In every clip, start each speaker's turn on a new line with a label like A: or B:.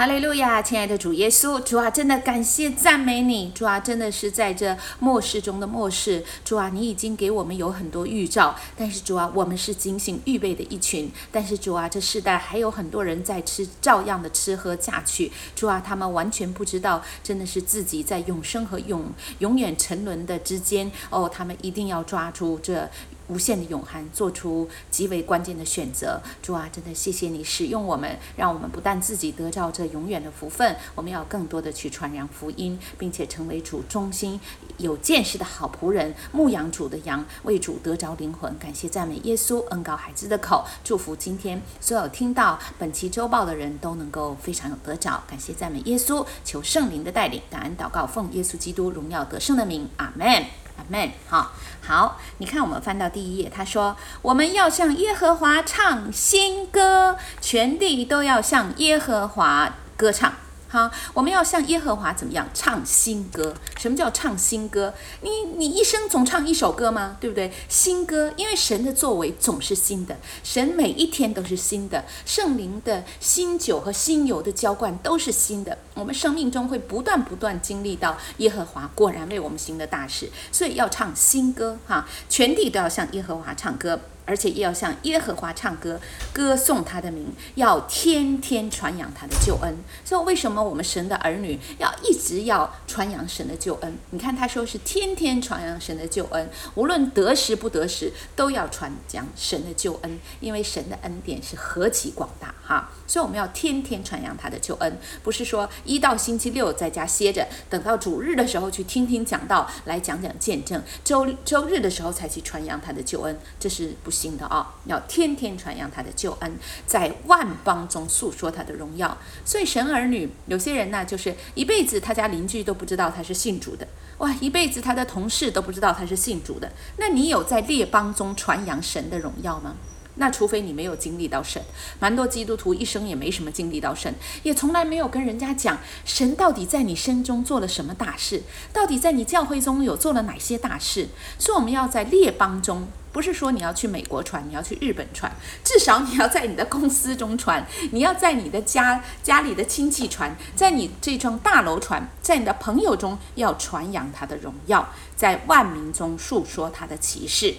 A: 哈利路亚，亲爱的主耶稣，主啊，真的感谢赞美你，主啊，真的是在这末世中的末世，主啊，你已经给我们有很多预兆，但是主啊，我们是警醒预备的一群，但是主啊，这世代还有很多人在吃，照样的吃喝下去，主啊，他们完全不知道，真的是自己在永生和永永远沉沦的之间，哦，他们一定要抓住这。无限的永恒，做出极为关键的选择。主啊，真的谢谢你使用我们，让我们不但自己得到这永远的福分，我们要更多的去传扬福音，并且成为主忠心、有见识的好仆人，牧养主的羊，为主得着灵魂。感谢赞美耶稣，恩膏孩子的口，祝福今天所有听到本期周报的人都能够非常有得着。感谢赞美耶稣，求圣灵的带领，感恩祷告，奉耶稣基督荣耀得胜的名，阿门。Amen，好，好，你看，我们翻到第一页，他说：“我们要向耶和华唱新歌，全地都要向耶和华歌唱。”好，我们要向耶和华怎么样唱新歌？什么叫唱新歌？你你一生总唱一首歌吗？对不对？新歌，因为神的作为总是新的，神每一天都是新的，圣灵的新酒和新油的浇灌都是新的。我们生命中会不断不断经历到耶和华果然为我们行的大事，所以要唱新歌哈！全地都要向耶和华唱歌。而且也要向耶和华唱歌，歌颂他的名，要天天传扬他的救恩。所以，为什么我们神的儿女要一直要传扬神的救恩？你看，他说是天天传扬神的救恩，无论得时不得时，都要传讲神的救恩，因为神的恩典是何其广大哈！所以，我们要天天传扬他的救恩，不是说一到星期六在家歇着，等到主日的时候去听听讲道，来讲讲见证，周周日的时候才去传扬他的救恩，这是不。行的啊，要天天传扬他的救恩，在万邦中诉说他的荣耀。所以神儿女有些人呢，就是一辈子他家邻居都不知道他是信主的，哇，一辈子他的同事都不知道他是信主的。那你有在列邦中传扬神的荣耀吗？那除非你没有经历到神，蛮多基督徒一生也没什么经历到神，也从来没有跟人家讲神到底在你身中做了什么大事，到底在你教会中有做了哪些大事。所以我们要在列邦中。不是说你要去美国传，你要去日本传，至少你要在你的公司中传，你要在你的家家里的亲戚传，在你这幢大楼传，在你的朋友中要传扬他的荣耀，在万民中述说他的奇事。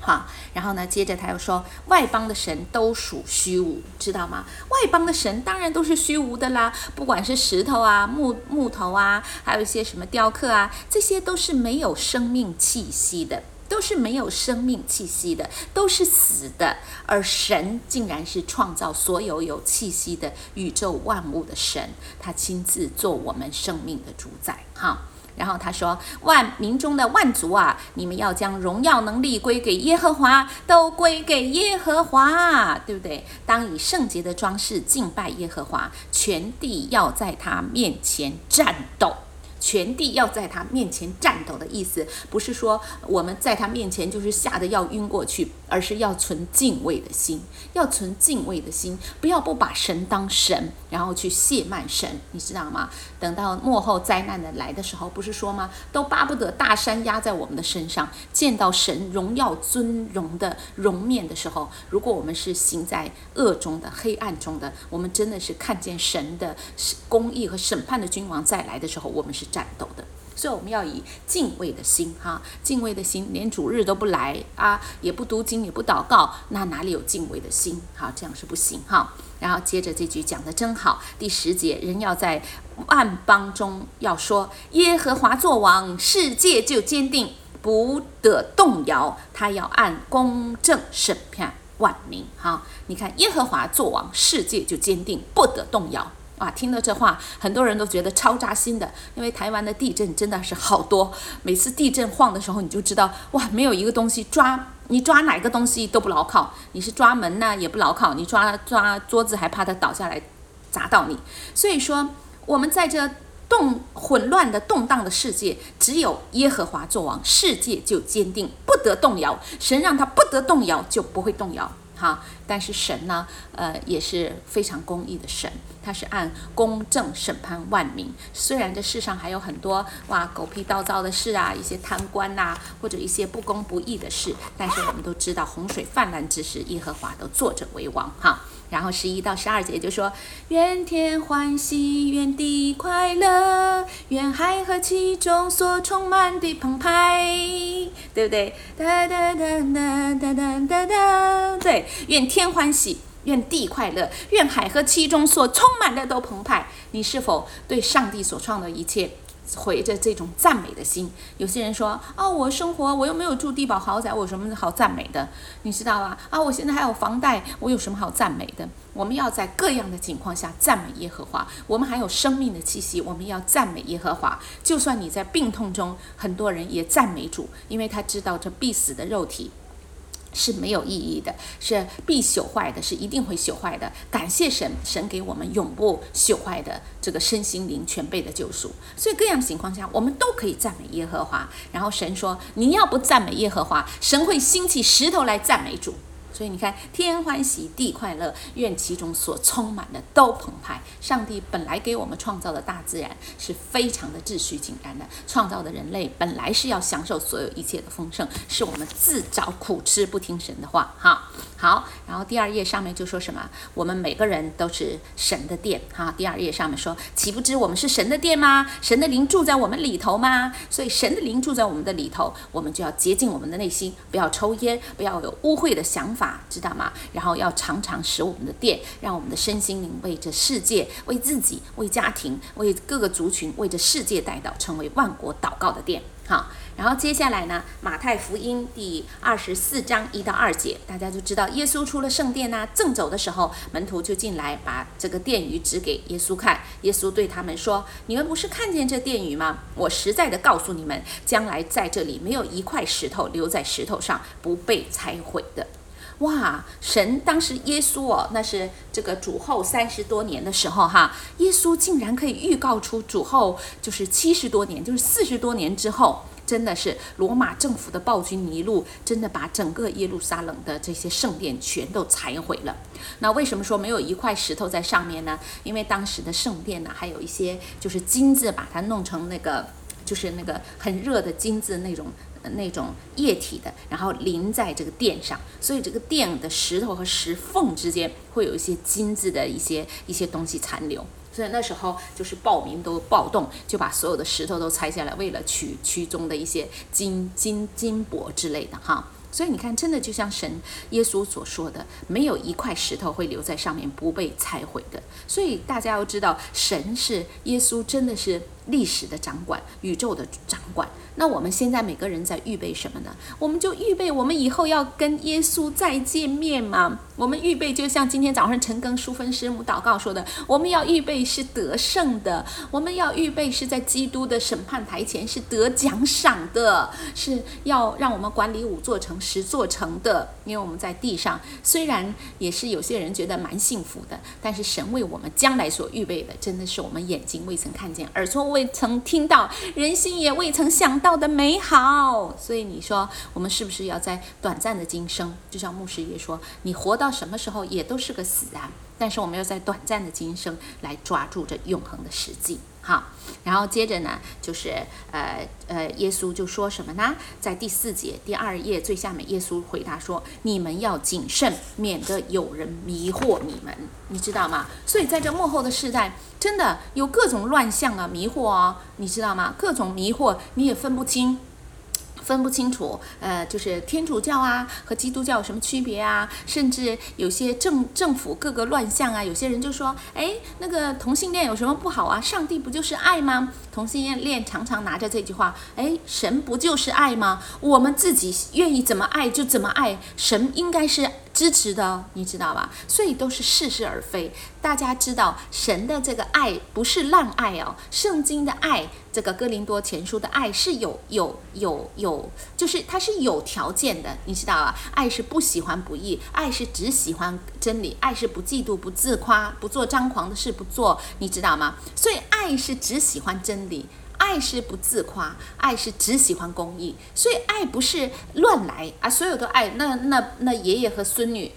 A: 好，然后呢，接着他又说，外邦的神都属虚无，知道吗？外邦的神当然都是虚无的啦，不管是石头啊、木木头啊，还有一些什么雕刻啊，这些都是没有生命气息的。都是没有生命气息的，都是死的，而神竟然是创造所有有气息的宇宙万物的神，他亲自做我们生命的主宰。哈，然后他说：万民中的万族啊，你们要将荣耀能力归给耶和华，都归给耶和华，对不对？当以圣洁的装饰敬拜耶和华，全地要在他面前战斗。全地要在他面前战斗的意思，不是说我们在他面前就是吓得要晕过去，而是要存敬畏的心，要存敬畏的心，不要不把神当神，然后去亵慢神，你知道吗？等到幕后灾难的来的时候，不是说吗？都巴不得大山压在我们的身上，见到神荣耀尊荣的容面的时候，如果我们是行在恶中的黑暗中的，我们真的是看见神的公义和审判的君王再来的时候，我们是。战斗的，所以我们要以敬畏的心哈，敬畏的心，连主日都不来啊，也不读经，也不祷告，那哪里有敬畏的心？哈，这样是不行哈。然后接着这句讲得真好，第十节，人要在万邦中要说耶和华作王，世界就坚定，不得动摇。他要按公正审判万民。哈，你看耶和华作王，世界就坚定，不得动摇。啊，听到这话，很多人都觉得超扎心的，因为台湾的地震真的是好多，每次地震晃的时候，你就知道，哇，没有一个东西抓，你抓哪个东西都不牢靠，你是抓门呢也不牢靠，你抓抓桌子还怕它倒下来砸到你。所以说，我们在这动混乱的动荡的世界，只有耶和华作王，世界就坚定，不得动摇。神让他不得动摇，就不会动摇。哈，但是神呢，呃，也是非常公义的神，他是按公正审判万民。虽然这世上还有很多哇狗屁倒灶的事啊，一些贪官呐、或者一些不公不义的事，但是我们都知道，洪水泛滥之时，耶和华都坐着为王。哈，然后十一到十二节就说：愿天欢喜，愿地快乐，愿海和其中所充满的澎湃，对不对？哒哒哒哒哒哒哒哒，对，愿天欢喜，愿地快乐，愿海和其中所充满的都澎湃。你是否对上帝所创的一切？怀着这种赞美的心，有些人说：“、哦，我生活我又没有住地堡豪宅，我有什么好赞美的？你知道吧？啊，我现在还有房贷，我有什么好赞美的？我们要在各样的情况下赞美耶和华。我们还有生命的气息，我们要赞美耶和华。就算你在病痛中，很多人也赞美主，因为他知道这必死的肉体。”是没有意义的，是必朽坏的，是一定会朽坏的。感谢神，神给我们永不朽坏的这个身心灵全备的救赎。所以各样情况下，我们都可以赞美耶和华。然后神说：“你要不赞美耶和华，神会兴起石头来赞美主。”所以你看，天欢喜，地快乐，愿其中所充满的都澎湃。上帝本来给我们创造的大自然是非常的秩序井然的，创造的人类本来是要享受所有一切的丰盛，是我们自找苦吃，不听神的话。哈，好，然后第二页上面就说什么？我们每个人都是神的殿。哈，第二页上面说，岂不知我们是神的殿吗？神的灵住在我们里头吗？所以神的灵住在我们的里头，我们就要洁净我们的内心，不要抽烟，不要有污秽的想法。知道吗？然后要常常使我们的殿，让我们的身心灵为这世界、为自己、为家庭、为各个族群、为这世界代祷，成为万国祷告的殿。好，然后接下来呢，马太福音第二十四章一到二节，大家就知道，耶稣出了圣殿呢，正走的时候，门徒就进来，把这个殿宇指给耶稣看。耶稣对他们说：“你们不是看见这殿宇吗？我实在的告诉你们，将来在这里没有一块石头留在石头上不被拆毁的。”哇！神当时耶稣哦，那是这个主后三十多年的时候哈，耶稣竟然可以预告出主后就是七十多年，就是四十多年之后，真的是罗马政府的暴君尼禄，真的把整个耶路撒冷的这些圣殿全都拆毁了。那为什么说没有一块石头在上面呢？因为当时的圣殿呢，还有一些就是金子，把它弄成那个就是那个很热的金子那种。那种液体的，然后淋在这个垫上，所以这个垫的石头和石缝之间会有一些金子的一些一些东西残留，所以那时候就是暴民都暴动，就把所有的石头都拆下来，为了取其中的一些金金金箔之类的哈。所以你看，真的就像神耶稣所说的，没有一块石头会留在上面不被拆毁的。所以大家要知道，神是耶稣，真的是历史的掌管，宇宙的掌管。那我们现在每个人在预备什么呢？我们就预备我们以后要跟耶稣再见面嘛。我们预备就像今天早上陈庚淑芬师母祷告说的，我们要预备是得胜的，我们要预备是在基督的审判台前是得奖赏的，是要让我们管理五座城十座城的。因为我们在地上虽然也是有些人觉得蛮幸福的，但是神为我们将来所预备的，真的是我们眼睛未曾看见，耳朵未未曾听到，人心也未曾想到的美好。所以你说我们是不是要在短暂的今生，就像牧师也说，你活到什么时候也都是个死啊。但是我们要在短暂的今生来抓住这永恒的实际。好，然后接着呢，就是呃呃，耶稣就说什么呢？在第四节第二页最下面，耶稣回答说：“你们要谨慎，免得有人迷惑你们，你知道吗？”所以在这幕后的世代，真的有各种乱象啊，迷惑啊、哦，你知道吗？各种迷惑，你也分不清。分不清楚，呃，就是天主教啊和基督教有什么区别啊？甚至有些政政府各个乱象啊，有些人就说，哎，那个同性恋有什么不好啊？上帝不就是爱吗？同性恋常常拿着这句话，哎，神不就是爱吗？我们自己愿意怎么爱就怎么爱，神应该是。支持的，你知道吧？所以都是似是而非。大家知道，神的这个爱不是滥爱哦。圣经的爱，这个哥林多前书的爱是有有有有，就是它是有条件的，你知道吧？爱是不喜欢不义，爱是只喜欢真理，爱是不嫉妒、不自夸、不做张狂的事，不做，你知道吗？所以爱是只喜欢真理。爱是不自夸，爱是只喜欢公益，所以爱不是乱来啊！所有的爱，那那那爷爷和孙女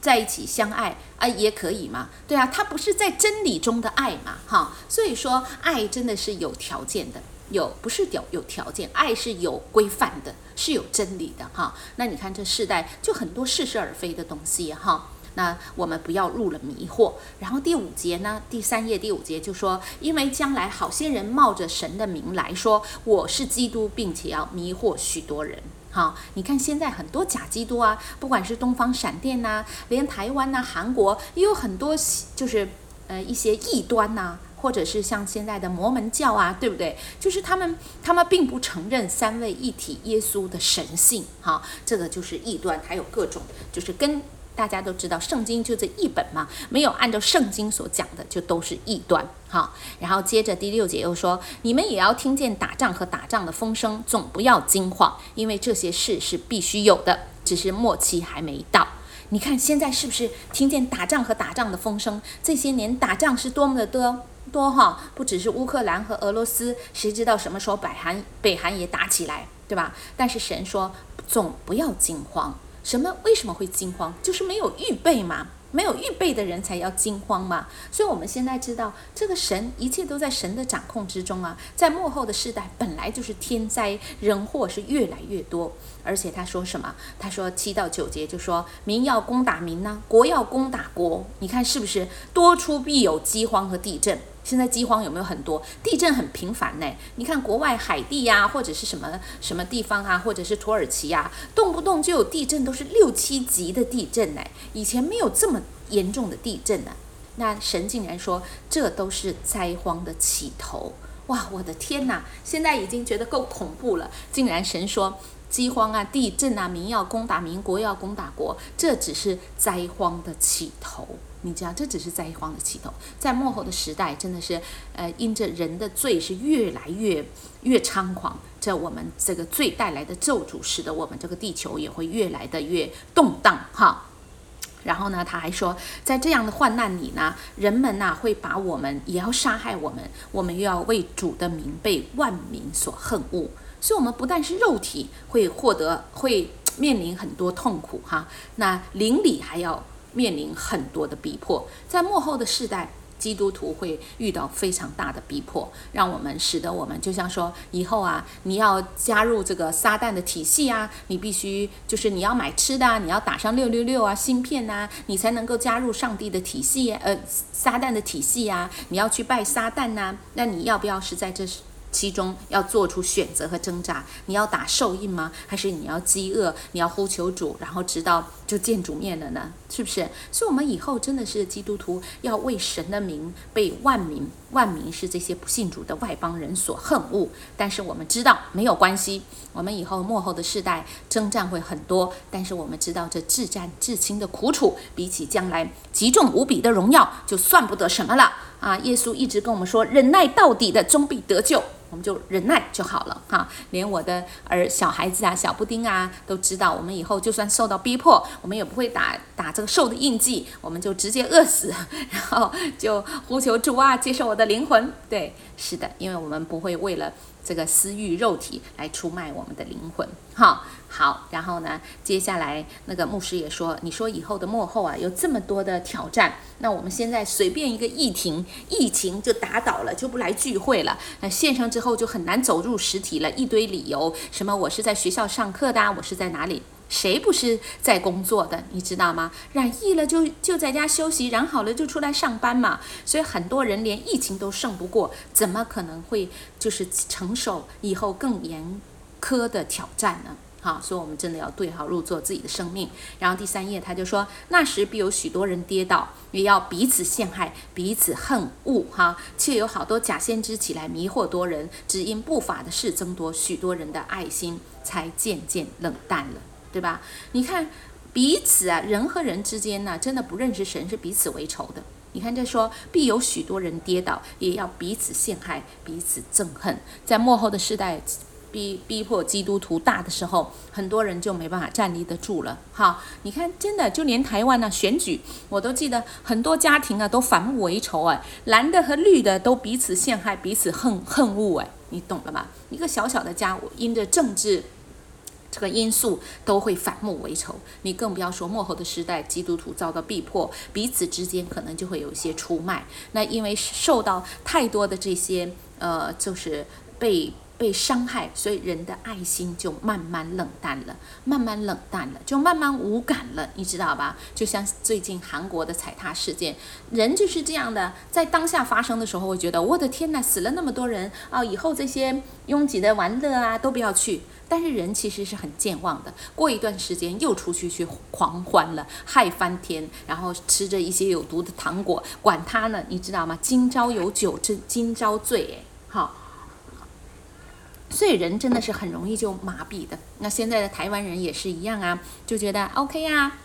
A: 在一起相爱啊，也可以嘛？对啊，他不是在真理中的爱嘛？哈，所以说爱真的是有条件的，有不是有有条件，爱是有规范的，是有真理的哈。那你看这世代就很多似是而非的东西哈。那我们不要入了迷惑。然后第五节呢，第三页第五节就说，因为将来好些人冒着神的名来说我是基督，并且要迷惑许多人。好，你看现在很多假基督啊，不管是东方闪电呐、连台湾呐、韩国也有很多，就是呃一些异端呐、或者是像现在的摩门教啊，对不对？就是他们他们并不承认三位一体耶稣的神性，哈，这个就是异端，还有各种就是跟。大家都知道，圣经就这一本嘛，没有按照圣经所讲的，就都是异端。好，然后接着第六节又说：“你们也要听见打仗和打仗的风声，总不要惊慌，因为这些事是必须有的，只是末期还没到。”你看现在是不是听见打仗和打仗的风声？这些年打仗是多么的多多哈，不只是乌克兰和俄罗斯，谁知道什么时候北韩北韩也打起来，对吧？但是神说，总不要惊慌。什么？为什么会惊慌？就是没有预备嘛，没有预备的人才要惊慌嘛。所以我们现在知道，这个神一切都在神的掌控之中啊。在幕后的世代，本来就是天灾人祸是越来越多，而且他说什么？他说七到九节就说民要攻打民呢，国要攻打国。你看是不是？多出必有饥荒和地震。现在饥荒有没有很多？地震很频繁呢。你看国外海地呀，或者是什么什么地方啊，或者是土耳其呀，动不动就有地震，都是六七级的地震呢。以前没有这么严重的地震呢。那神竟然说这都是灾荒的起头。哇，我的天哪！现在已经觉得够恐怖了。竟然神说饥荒啊、地震啊、民要攻打民，国要攻打国，这只是灾荒的起头。你知道，这只是灾荒的起头，在末后的时代，真的是，呃，因着人的罪是越来越越猖狂，这我们这个罪带来的咒诅，使得我们这个地球也会越来的越动荡哈。然后呢，他还说，在这样的患难里呢，人们呐会把我们也要杀害我们，我们又要为主的名被万民所恨恶，所以，我们不但是肉体会获得，会面临很多痛苦哈，那灵里还要。面临很多的逼迫，在末后的世代，基督徒会遇到非常大的逼迫，让我们使得我们就像说，以后啊，你要加入这个撒旦的体系啊，你必须就是你要买吃的啊，你要打上六六六啊，芯片呐，你才能够加入上帝的体系，呃，撒旦的体系啊，你要去拜撒旦呐，那你要不要是在这是？其中要做出选择和挣扎，你要打兽印吗？还是你要饥饿？你要呼求主，然后直到就见主面了呢？是不是？所以，我们以后真的是基督徒，要为神的名被万民，万民是这些不信主的外邦人所恨恶。但是我们知道没有关系，我们以后幕后的世代征战会很多，但是我们知道这至战至轻的苦楚，比起将来极重无比的荣耀，就算不得什么了啊！耶稣一直跟我们说，忍耐到底的，终必得救。我们就忍耐就好了哈，连我的儿小孩子啊、小布丁啊都知道，我们以后就算受到逼迫，我们也不会打打这个兽的印记，我们就直接饿死，然后就呼求主啊，接受我的灵魂。对，是的，因为我们不会为了。这个私欲肉体来出卖我们的灵魂，哈，好，然后呢，接下来那个牧师也说，你说以后的幕后啊，有这么多的挑战，那我们现在随便一个疫情，疫情就打倒了，就不来聚会了，那线上之后就很难走入实体了，一堆理由，什么我是在学校上课的，我是在哪里？谁不是在工作的，你知道吗？染疫了就就在家休息，染好了就出来上班嘛。所以很多人连疫情都胜不过，怎么可能会就是承受以后更严苛的挑战呢？好，所以我们真的要对号入座自己的生命。然后第三页他就说，那时必有许多人跌倒，也要彼此陷害，彼此恨恶。哈，却有好多假先知起来迷惑多人，只因不法的事增多，许多人的爱心才渐渐冷淡了。对吧？你看彼此啊，人和人之间呢，真的不认识神是彼此为仇的。你看这说，必有许多人跌倒，也要彼此陷害，彼此憎恨。在末后的世代逼逼迫基督徒大的时候，很多人就没办法站立得住了。哈，你看，真的就连台湾呢、选举，我都记得很多家庭啊都反目为仇哎，蓝的和绿的都彼此陷害，彼此恨恨恶哎，你懂了吗？一个小小的家，因着政治。这个因素都会反目为仇，你更不要说幕后的时代，基督徒遭到逼迫，彼此之间可能就会有一些出卖。那因为受到太多的这些呃，就是被被伤害，所以人的爱心就慢慢冷淡了，慢慢冷淡了，就慢慢无感了，你知道吧？就像最近韩国的踩踏事件，人就是这样的，在当下发生的时候，会觉得我的天呐，死了那么多人啊，以后这些拥挤的玩乐啊都不要去。但是人其实是很健忘的，过一段时间又出去去狂欢了，嗨翻天，然后吃着一些有毒的糖果，管他呢，你知道吗？今朝有酒这今朝醉，哎，好。所以人真的是很容易就麻痹的。那现在的台湾人也是一样啊，就觉得 OK 啊，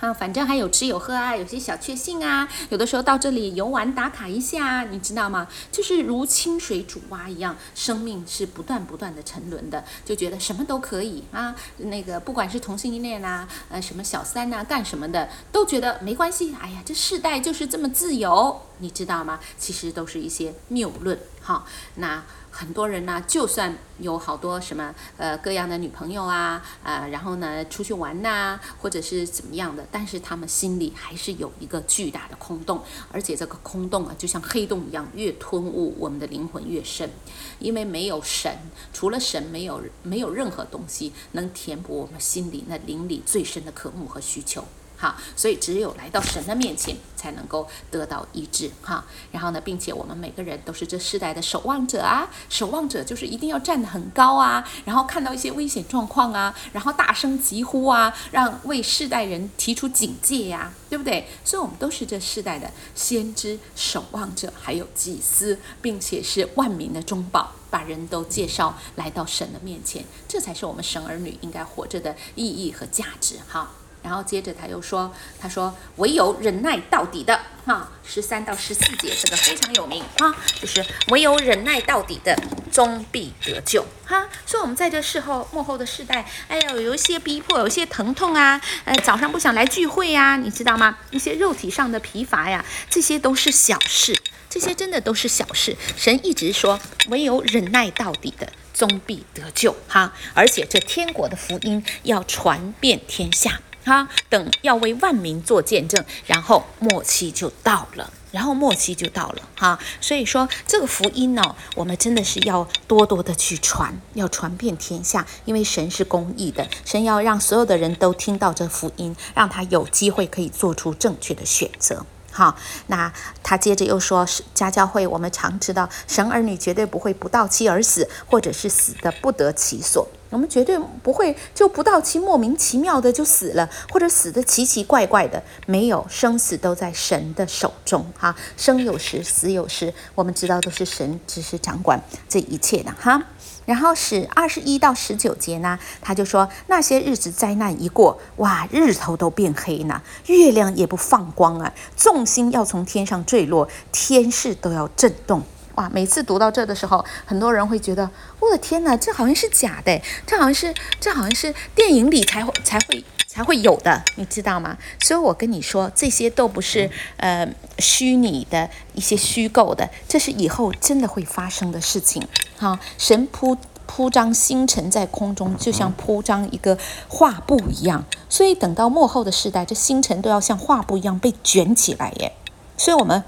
A: 啊，反正还有吃有喝啊，有些小确幸啊，有的时候到这里游玩打卡一下，你知道吗？就是如清水煮蛙一样，生命是不断不断的沉沦的，就觉得什么都可以啊。那个不管是同性恋啊，呃，什么小三呐，干什么的，都觉得没关系。哎呀，这世代就是这么自由，你知道吗？其实都是一些谬论。好，那。很多人呢，就算有好多什么呃各样的女朋友啊，呃，然后呢出去玩呐、或者是怎么样的，但是他们心里还是有一个巨大的空洞，而且这个空洞啊，就像黑洞一样，越吞没我们的灵魂越深，因为没有神，除了神，没有没有任何东西能填补我们心里那灵里最深的渴慕和需求。好，所以只有来到神的面前，才能够得到医治。哈，然后呢，并且我们每个人都是这世代的守望者啊，守望者就是一定要站得很高啊，然后看到一些危险状况啊，然后大声疾呼啊，让为世代人提出警戒呀，对不对？所以，我们都是这世代的先知、守望者，还有祭司，并且是万民的中保，把人都介绍来到神的面前，这才是我们神儿女应该活着的意义和价值。哈。然后接着他又说：“他说唯有忍耐到底的，哈，十三到十四节这个非常有名哈，就是唯有忍耐到底的，终必得救哈。说我们在这世后幕后的世代，哎呦，有一些逼迫，有一些疼痛啊，呃，早上不想来聚会呀，你知道吗？一些肉体上的疲乏呀，这些都是小事，这些真的都是小事。神一直说，唯有忍耐到底的，终必得救哈。而且这天国的福音要传遍天下。”哈，等要为万民做见证，然后末期就到了，然后末期就到了哈。所以说这个福音呢，我们真的是要多多的去传，要传遍天下，因为神是公义的，神要让所有的人都听到这福音，让他有机会可以做出正确的选择。好，那他接着又说，家教会我们常知道，神儿女绝对不会不到期而死，或者是死的不得其所。我们绝对不会就不到期莫名其妙的就死了，或者死的奇奇怪怪的，没有，生死都在神的手中哈，生有时，死有时，我们知道都是神只是掌管这一切的哈。然后是二十一到十九节呢，他就说那些日子灾难一过，哇，日头都变黑了，月亮也不放光啊，众星要从天上坠落，天势都要震动。哇！每次读到这的时候，很多人会觉得，我的天哪，这好像是假的，这好像是这好像是电影里才会才会才会有的，你知道吗？所以我跟你说，这些都不是呃虚拟的一些虚构的，这是以后真的会发生的事情。哈，神铺铺张星辰在空中，就像铺张一个画布一样，所以等到幕后的时代，这星辰都要像画布一样被卷起来耶。所以我们。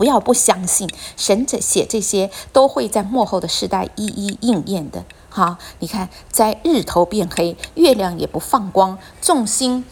A: 不要不相信，神这写这些都会在幕后的时代一一应验的。好，你看，在日头变黑，月亮也不放光，众星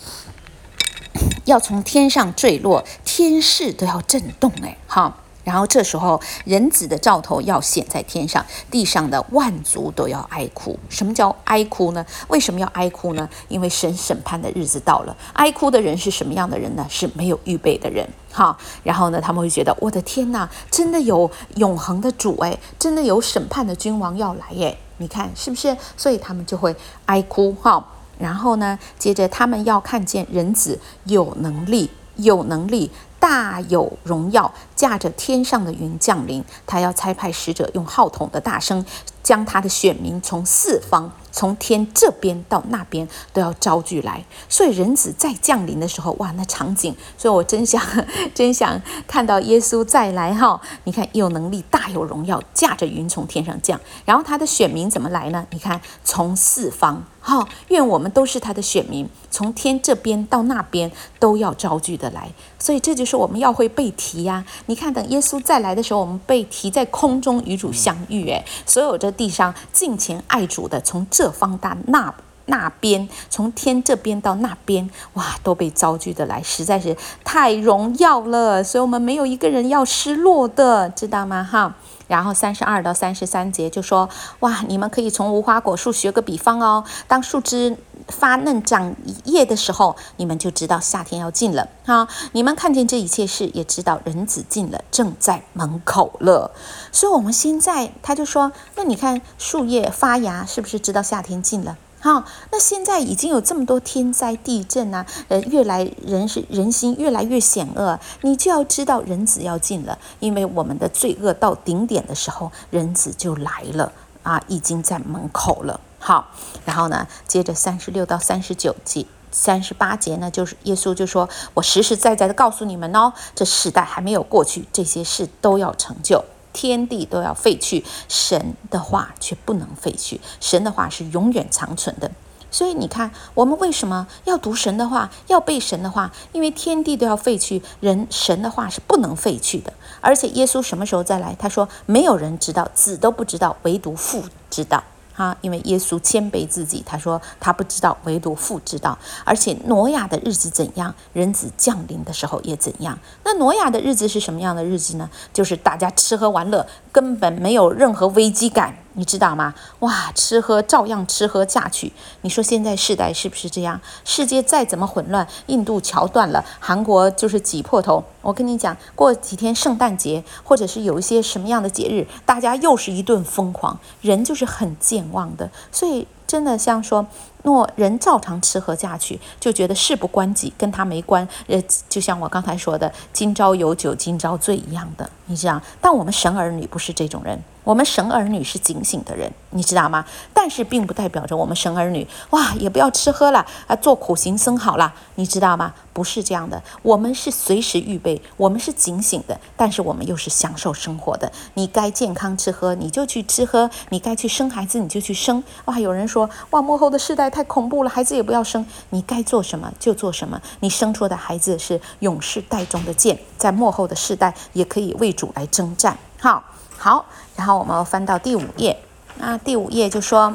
A: 要从天上坠落，天势都要震动。哎，好。然后这时候，人子的兆头要显在天上，地上的万族都要哀哭。什么叫哀哭呢？为什么要哀哭呢？因为神审判的日子到了。哀哭的人是什么样的人呢？是没有预备的人。哈，然后呢，他们会觉得，我的天哪，真的有永恒的主哎，真的有审判的君王要来哎，你看是不是？所以他们就会哀哭哈。然后呢，接着他们要看见人子有能力，有能力。大有荣耀，驾着天上的云降临。他要差派使者，用号筒的大声，将他的选民从四方。从天这边到那边都要招聚来，所以人子再降临的时候，哇，那场景，所以我真想，真想看到耶稣再来哈！你看，有能力，大有荣耀，驾着云从天上降，然后他的选民怎么来呢？你看，从四方，哈，愿我们都是他的选民，从天这边到那边都要招聚的来，所以这就是我们要会被提呀！你看，等耶稣再来的时候，我们被提在空中与主相遇，哎，所有这地上敬虔爱主的，从这方到那那边，从天这边到那边，哇，都被招聚的来，实在是太荣耀了。所以，我们没有一个人要失落的，知道吗？哈。然后三十二到三十三节就说：哇，你们可以从无花果树学个比方哦。当树枝发嫩长叶的时候，你们就知道夏天要近了。哈，你们看见这一切事，也知道人子近了，正在门口了。所以，我们现在他就说：那你看树叶发芽，是不是知道夏天近了？好，那现在已经有这么多天灾地震啊，呃，越来人是人心越来越险恶，你就要知道人子要进了，因为我们的罪恶到顶点的时候，人子就来了啊，已经在门口了。好，然后呢，接着三十六到三十九节、三十八节呢，就是耶稣就说：“我实实在在的告诉你们哦，这世代还没有过去，这些事都要成就。”天地都要废去，神的话却不能废去。神的话是永远长存的。所以你看，我们为什么要读神的话，要背神的话？因为天地都要废去，人神的话是不能废去的。而且耶稣什么时候再来？他说，没有人知道，子都不知道，唯独父知道。哈，因为耶稣谦卑自己，他说他不知道，唯独父知道。而且挪亚的日子怎样，人子降临的时候也怎样。那挪亚的日子是什么样的日子呢？就是大家吃喝玩乐，根本没有任何危机感。你知道吗？哇，吃喝照样吃喝嫁娶。你说现在世代是不是这样？世界再怎么混乱，印度桥断了，韩国就是挤破头。我跟你讲，过几天圣诞节，或者是有一些什么样的节日，大家又是一顿疯狂，人就是很健忘的。所以真的像说，若人照常吃喝嫁娶，就觉得事不关己，跟他没关。呃，就像我刚才说的，今朝有酒今朝醉一样的，你知道？但我们神儿女不是这种人。我们神儿女是警醒的人，你知道吗？但是并不代表着我们神儿女哇，也不要吃喝了啊，做苦行僧好了，你知道吗？不是这样的，我们是随时预备，我们是警醒的，但是我们又是享受生活的。你该健康吃喝，你就去吃喝；你该去生孩子，你就去生。哇，有人说哇，幕后的世代太恐怖了，孩子也不要生。你该做什么就做什么，你生出的孩子是勇士带中的剑，在幕后的世代也可以为主来征战。好。好，然后我们翻到第五页，那第五页就说。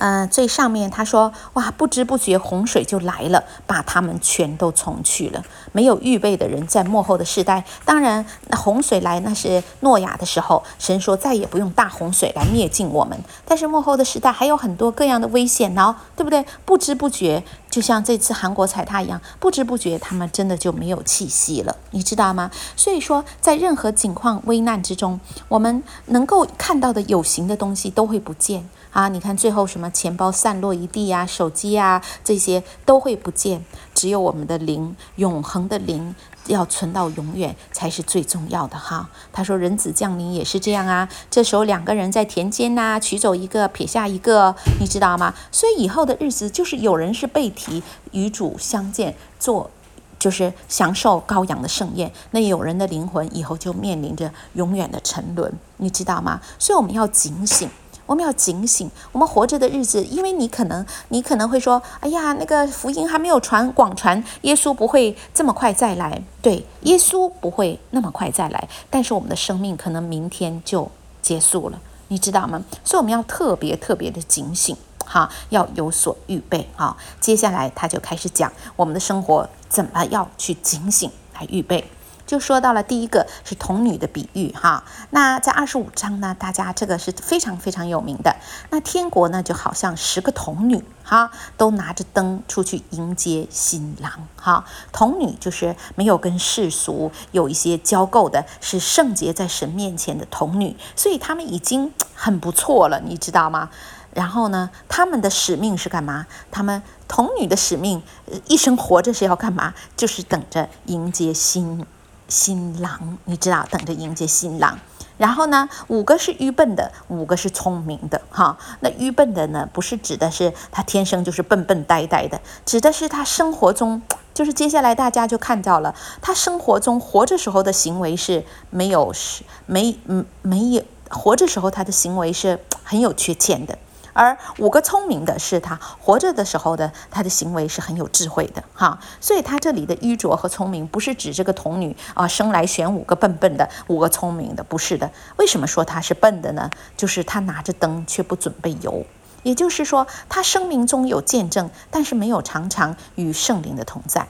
A: 嗯、最上面他说，哇，不知不觉洪水就来了，把他们全都冲去了。没有预备的人，在幕后的世代，当然，那洪水来那是诺亚的时候，神说再也不用大洪水来灭尽我们。但是幕后的时代还有很多各样的危险呢、哦，对不对？不知不觉，就像这次韩国踩踏一样，不知不觉他们真的就没有气息了，你知道吗？所以说，在任何境况危难之中，我们能够看到的有形的东西都会不见。啊，你看最后什么钱包散落一地呀，手机呀，这些都会不见，只有我们的灵，永恒的灵要存到永远才是最重要的哈。他说人子降临也是这样啊，这时候两个人在田间呐，取走一个，撇下一个，你知道吗？所以以后的日子就是有人是被提与主相见，做就是享受羔羊的盛宴，那有人的灵魂以后就面临着永远的沉沦，你知道吗？所以我们要警醒。我们要警醒，我们活着的日子，因为你可能，你可能会说，哎呀，那个福音还没有传广传，耶稣不会这么快再来。对，耶稣不会那么快再来，但是我们的生命可能明天就结束了，你知道吗？所以我们要特别特别的警醒，哈，要有所预备，哈。接下来他就开始讲我们的生活怎么要去警醒来预备。就说到了第一个是童女的比喻哈，那在二十五章呢，大家这个是非常非常有名的。那天国呢就好像十个童女哈，都拿着灯出去迎接新郎哈。童女就是没有跟世俗有一些交媾的，是圣洁在神面前的童女，所以他们已经很不错了，你知道吗？然后呢，他们的使命是干嘛？他们童女的使命，一生活着是要干嘛？就是等着迎接新。新郎，你知道，等着迎接新郎。然后呢，五个是愚笨的，五个是聪明的，哈。那愚笨的呢，不是指的是他天生就是笨笨呆呆的，指的是他生活中，就是接下来大家就看到了，他生活中活着时候的行为是没有是没嗯没有活着时候他的行为是很有缺陷的。而五个聪明的是他活着的时候的他的行为是很有智慧的哈，所以他这里的愚拙和聪明不是指这个童女啊生来选五个笨笨的，五个聪明的，不是的。为什么说他是笨的呢？就是他拿着灯却不准备油，也就是说他生命中有见证，但是没有常常与圣灵的同在。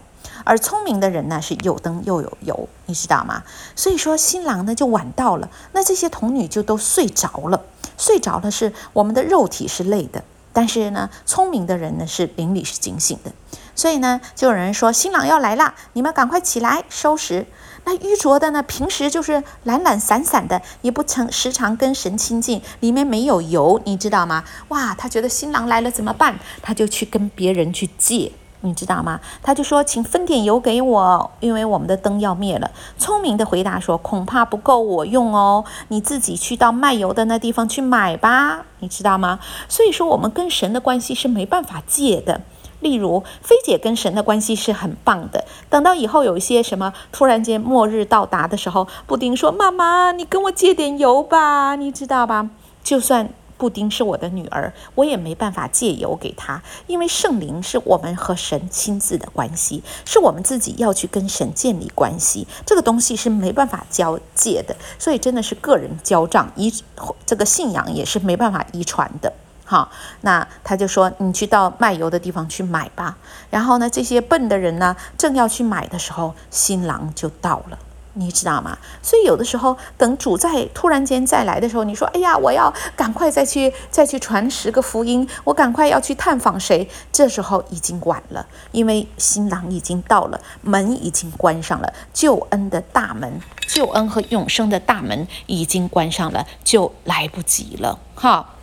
A: 而聪明的人呢，是有灯又有油，你知道吗？所以说新郎呢就晚到了，那这些童女就都睡着了。睡着了是我们的肉体是累的，但是呢，聪明的人呢是灵里是警醒的。所以呢，就有人说新郎要来了，你们赶快起来收拾。那愚拙的呢，平时就是懒懒散散的，也不曾时常跟神亲近，里面没有油，你知道吗？哇，他觉得新郎来了怎么办？他就去跟别人去借。你知道吗？他就说：“请分点油给我，因为我们的灯要灭了。”聪明的回答说：“恐怕不够我用哦，你自己去到卖油的那地方去买吧。”你知道吗？所以说，我们跟神的关系是没办法借的。例如，菲姐跟神的关系是很棒的。等到以后有一些什么突然间末日到达的时候，布丁说：“妈妈，你跟我借点油吧。”你知道吧？就算。布丁是我的女儿，我也没办法借油给她，因为圣灵是我们和神亲自的关系，是我们自己要去跟神建立关系，这个东西是没办法交借的，所以真的是个人交账，遗这个信仰也是没办法遗传的。好，那他就说你去到卖油的地方去买吧，然后呢，这些笨的人呢，正要去买的时候，新郎就到了。你知道吗？所以有的时候，等主再突然间再来的时候，你说：“哎呀，我要赶快再去再去传十个福音，我赶快要去探访谁？”这时候已经晚了，因为新郎已经到了，门已经关上了，救恩的大门，救恩和永生的大门已经关上了，就来不及了。哈，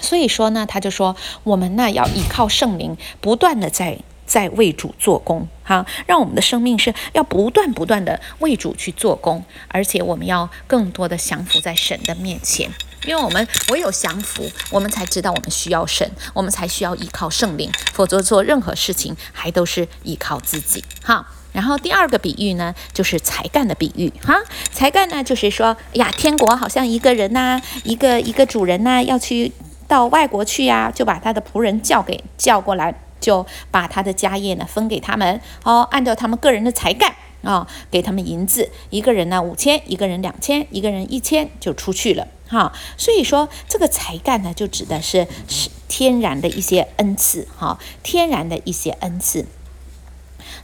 A: 所以说呢，他就说我们呢要依靠圣灵，不断的在。在为主做工，哈，让我们的生命是要不断不断的为主去做工，而且我们要更多的降服在神的面前，因为我们唯有降服，我们才知道我们需要神，我们才需要依靠圣灵，否则做任何事情还都是依靠自己，哈。然后第二个比喻呢，就是才干的比喻，哈，才干呢就是说，呀，天国好像一个人呐，一个一个主人呐，要去到外国去呀，就把他的仆人叫给叫过来。就把他的家业呢分给他们，哦，按照他们个人的才干啊、给他们银子，一个人呢五千，一个人两千，一个人一千，就出去了哈、所以说这个才干呢，就指的是是天然的一些恩赐哈、天然的一些恩赐。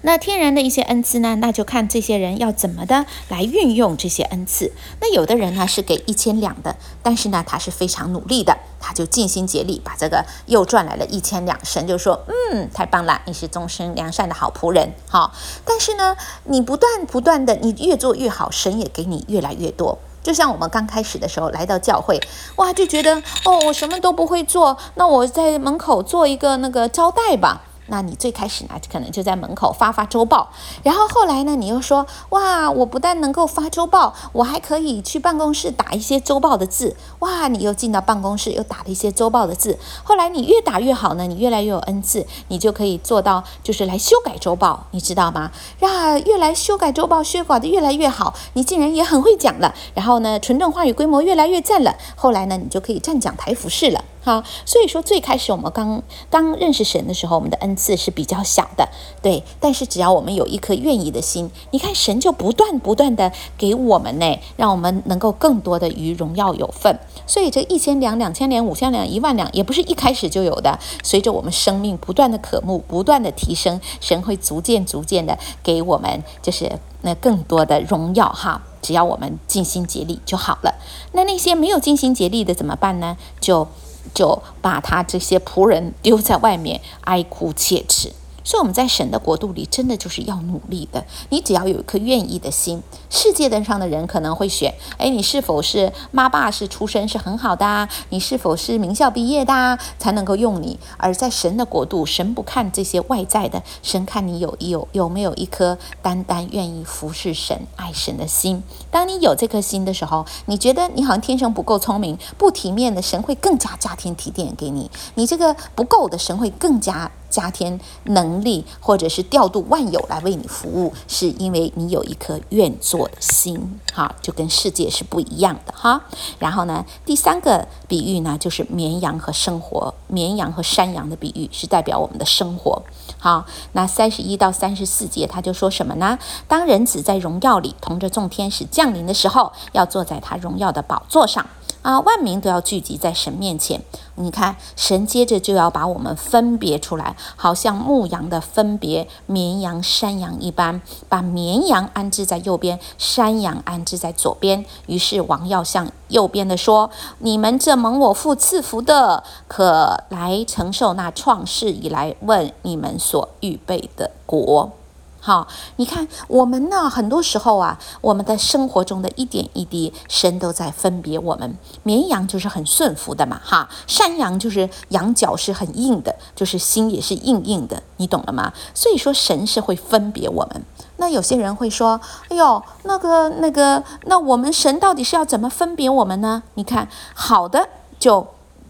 A: 那天然的一些恩赐呢，那就看这些人要怎么的来运用这些恩赐。那有的人呢是给一千两的，但是呢他是非常努力的，他就尽心竭力把这个又赚来了一千两。神就说：“嗯，太棒了，你是终身良善的好仆人。”好，但是呢，你不断不断的，你越做越好，神也给你越来越多。就像我们刚开始的时候来到教会，哇，就觉得哦，我什么都不会做，那我在门口做一个那个招待吧。那你最开始呢，可能就在门口发发周报，然后后来呢，你又说，哇，我不但能够发周报，我还可以去办公室打一些周报的字，哇，你又进到办公室又打了一些周报的字，后来你越打越好呢，你越来越有恩赐，你就可以做到就是来修改周报，你知道吗？呀，越来修改周报，修改的越来越好，你竟然也很会讲了，然后呢，纯正话语规模越来越赞了，后来呢，你就可以站讲台服侍了。好，所以说最开始我们刚刚认识神的时候，我们的恩赐是比较小的，对。但是只要我们有一颗愿意的心，你看神就不断不断的给我们呢，让我们能够更多的与荣耀有份。所以这一千两、两千两、五千两、一万两，也不是一开始就有的。随着我们生命不断的渴慕、不断的提升，神会逐渐逐渐的给我们，就是那更多的荣耀哈。只要我们尽心竭力就好了。那那些没有尽心竭力的怎么办呢？就就把他这些仆人丢在外面，哀哭切齿。所以我们在神的国度里，真的就是要努力的。你只要有一颗愿意的心，世界的上的人可能会选：哎，你是否是妈爸是出身是很好的啊？你是否是名校毕业的啊？才能够用你。而在神的国度，神不看这些外在的，神看你有有有没有一颗单单愿意服侍神、爱神的心。当你有这颗心的时候，你觉得你好像天生不够聪明、不体面的，神会更加加添提点给你。你这个不够的，神会更加。加添能力，或者是调度万有来为你服务，是因为你有一颗愿做的心，哈，就跟世界是不一样的哈。然后呢，第三个比喻呢，就是绵羊和生活，绵羊和山羊的比喻是代表我们的生活。好，那三十一到三十四节他就说什么呢？当人子在荣耀里同着众天使降临的时候，要坐在他荣耀的宝座上。啊，万民都要聚集在神面前。你看，神接着就要把我们分别出来，好像牧羊的分别绵羊、山羊一般，把绵羊安置在右边，山羊安置在左边。于是王要向右边的说：“你们这蒙我父赐福的，可来承受那创世以来问你们所预备的国。”好，你看我们呢，很多时候啊，我们的生活中的一点一滴，神都在分别我们。绵羊就是很顺服的嘛，哈，山羊就是羊角是很硬的，就是心也是硬硬的，你懂了吗？所以说神是会分别我们。那有些人会说，哎呦，那个那个，那我们神到底是要怎么分别我们呢？你看，好的就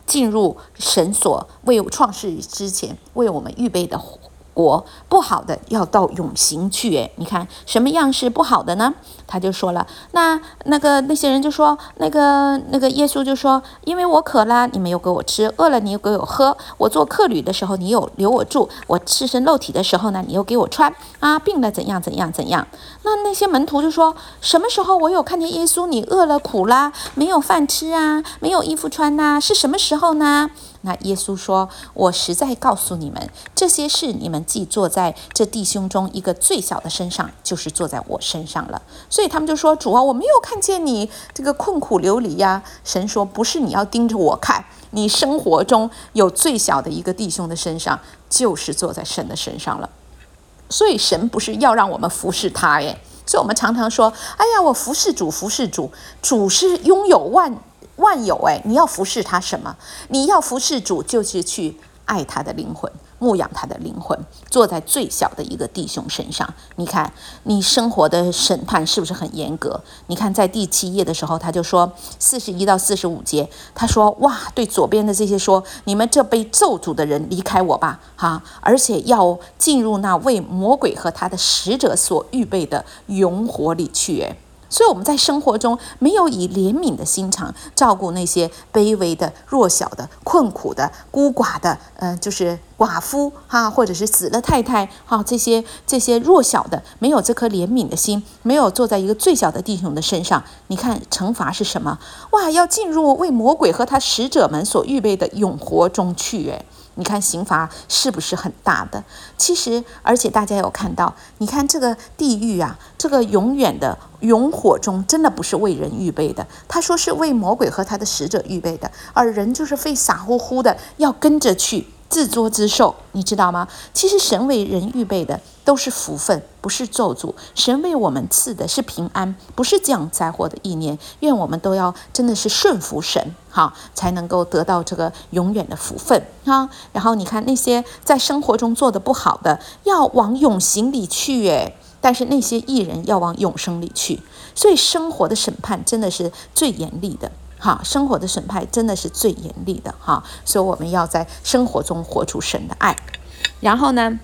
A: 进入神所为创世之前为我们预备的。国不好的要到永刑去，诶，你看什么样是不好的呢？他就说了，那那个那些人就说，那个那个耶稣就说，因为我渴了，你没有给我吃；饿了，你又给我喝；我做客旅的时候，你有留我住；我赤身露体的时候呢，你又给我穿。啊，病了怎样怎样怎样？那那些门徒就说，什么时候我有看见耶稣？你饿了苦啦，没有饭吃啊，没有衣服穿呐、是什么时候呢？那耶稣说：“我实在告诉你们，这些事你们既坐在这弟兄中一个最小的身上，就是坐在我身上了。”所以他们就说：“主啊，我没有看见你这个困苦流离呀。”神说：“不是你要盯着我看，你生活中有最小的一个弟兄的身上，就是坐在神的身上了。”所以神不是要让我们服侍他耶。所以我们常常说：“哎呀，我服侍主，服侍主，主是拥有万。”万有哎，你要服侍他什么？你要服侍主，就是去爱他的灵魂，牧养他的灵魂，坐在最小的一个弟兄身上。你看，你生活的审判是不是很严格？你看，在第七页的时候，他就说四十一到四十五节，他说：“哇，对左边的这些说，你们这被咒诅的人，离开我吧，哈！而且要进入那为魔鬼和他的使者所预备的永火里去。”哎。所以我们在生活中没有以怜悯的心肠照顾那些卑微的、弱小的、困苦的、孤寡的，呃，就是寡妇哈，或者是死了太太哈，这些这些弱小的，没有这颗怜悯的心，没有坐在一个最小的弟兄的身上，你看惩罚是什么？哇，要进入为魔鬼和他使者们所预备的永活中去，诶。你看刑罚是不是很大的？其实，而且大家有看到，你看这个地狱啊，这个永远的永火中，真的不是为人预备的。他说是为魔鬼和他的使者预备的，而人就是会傻乎乎的要跟着去。自作自受，你知道吗？其实神为人预备的都是福分，不是咒诅。神为我们赐的是平安，不是降灾祸的意念。愿我们都要真的是顺服神，哈，才能够得到这个永远的福分，哈。然后你看那些在生活中做得不好的，要往永刑里去，诶。但是那些艺人要往永生里去。所以生活的审判真的是最严厉的。哈，生活的审判真的是最严厉的哈，所以我们要在生活中活出神的爱。然后呢，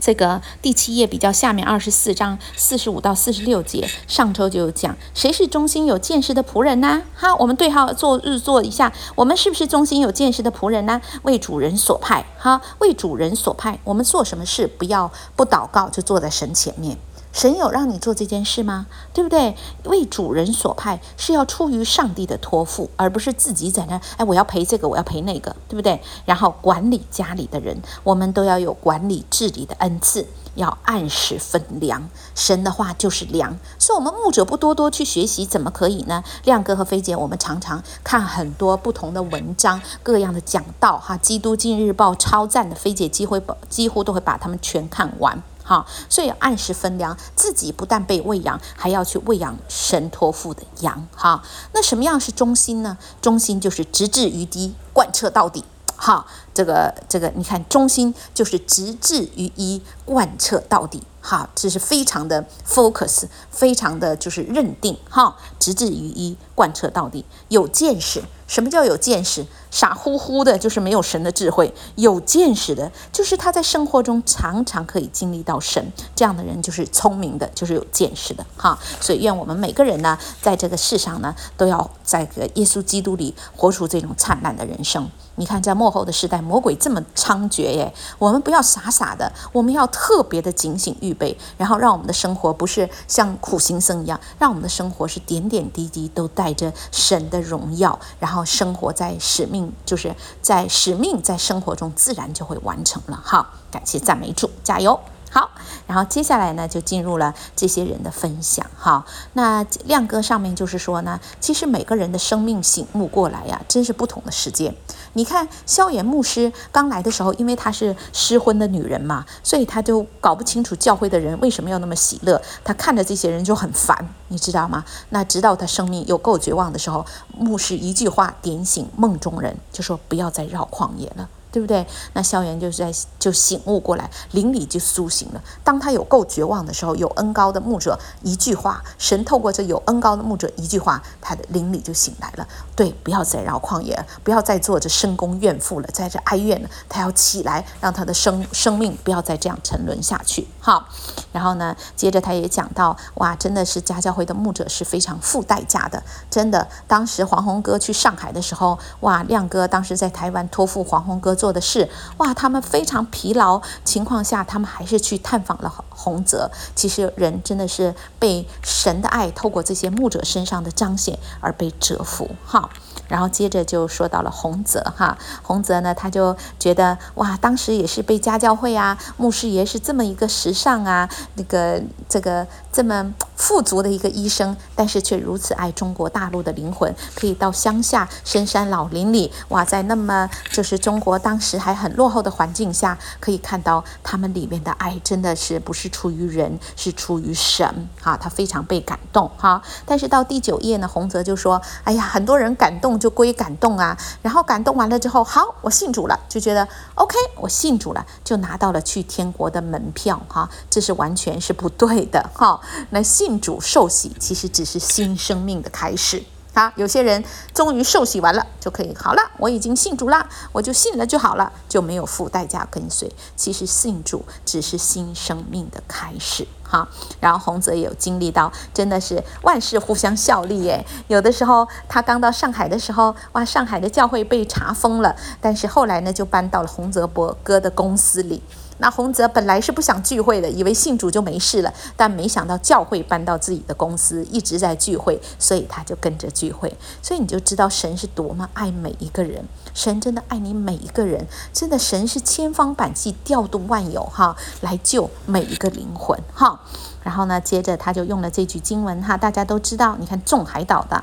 A: 这个第七页比较下面二十四章四十五到四十六节，上周就有讲，谁是忠心有见识的仆人呢？哈，我们对号做日做一下，我们是不是忠心有见识的仆人呢？为主人所派，哈，为主人所派，我们做什么事不要不祷告就坐在神前面。神有让你做这件事吗？对不对？为主人所派是要出于上帝的托付，而不是自己在那。哎，我要赔这个，我要赔那个，对不对？然后管理家里的人，我们都要有管理治理的恩赐，要按时分粮。神的话就是粮，所以我们牧者不多多去学习，怎么可以呢？亮哥和菲姐，我们常常看很多不同的文章，各样的讲道，哈，基督今日报超赞的，菲姐几乎几乎都会把他们全看完。好，所以按时分粮，自己不但被喂养，还要去喂养神托付的羊。哈，那什么样是忠心呢？忠心就是直至于一，贯彻到底。哈，这个这个，你看，忠心就是直至于一，贯彻到底。哈，这是非常的 focus，非常的就是认定。哈，直至于一，贯彻到底。有见识，什么叫有见识？傻乎乎的，就是没有神的智慧；有见识的，就是他在生活中常常可以经历到神。这样的人就是聪明的，就是有见识的。哈，所以愿我们每个人呢，在这个世上呢，都要在个耶稣基督里活出这种灿烂的人生。你看，在末后的时代，魔鬼这么猖獗耶，我们不要傻傻的，我们要特别的警醒预备，然后让我们的生活不是像苦行僧一样，让我们的生活是点点滴滴都带着神的荣耀，然后生活在使命，就是在使命在生活中自然就会完成了。好，感谢赞美主，加油！好，然后接下来呢，就进入了这些人的分享。哈，那亮哥上面就是说呢，其实每个人的生命醒悟过来呀，真是不同的时间。你看，萧炎牧师刚来的时候，因为他是失婚的女人嘛，所以他就搞不清楚教会的人为什么要那么喜乐。他看着这些人就很烦，你知道吗？那直到他生命又够绝望的时候，牧师一句话点醒梦中人，就说不要再绕旷野了。对不对？那萧衍就是在就醒悟过来，灵里就苏醒了。当他有够绝望的时候，有恩高的牧者一句话，神透过这有恩高的牧者一句话，他的灵里就醒来了。对，不要再绕旷野，不要再做着深宫怨妇了，在这哀怨了。他要起来，让他的生生命不要再这样沉沦下去。好，然后呢，接着他也讲到，哇，真的是家教会的牧者是非常付代价的。真的，当时黄宏哥去上海的时候，哇，亮哥当时在台湾托付黄宏哥做的事，哇，他们非常疲劳情况下，他们还是去探访了洪泽。其实人真的是被神的爱透过这些牧者身上的彰显而被折服，哈。然后接着就说到了洪泽哈，洪泽呢，他就觉得哇，当时也是被家教会啊，牧师爷是这么一个时尚啊，那个这个这么富足的一个医生，但是却如此爱中国大陆的灵魂，可以到乡下深山老林里哇，在那么就是中国当时还很落后的环境下，可以看到他们里面的爱真的是不是出于人，是出于神哈，他非常被感动哈。但是到第九页呢，洪泽就说，哎呀，很多人感动。就归感动啊，然后感动完了之后，好，我信主了，就觉得 OK，我信主了，就拿到了去天国的门票哈，这是完全是不对的哈。那信信主受洗其实只是新生命的开始。好，有些人终于受洗完了，就可以好了。我已经信主了，我就信了就好了，就没有付代价跟随。其实信主只是新生命的开始。哈，然后洪泽也有经历到，真的是万事互相效力耶。有的时候他刚到上海的时候，哇，上海的教会被查封了，但是后来呢，就搬到了洪泽伯哥的公司里。那洪泽本来是不想聚会的，以为信主就没事了，但没想到教会搬到自己的公司，一直在聚会，所以他就跟着聚会。所以你就知道神是多么爱每一个人，神真的爱你每一个人，真的神是千方百计调动万有哈，来救每一个灵魂哈。然后呢，接着他就用了这句经文哈，大家都知道，你看众海岛的。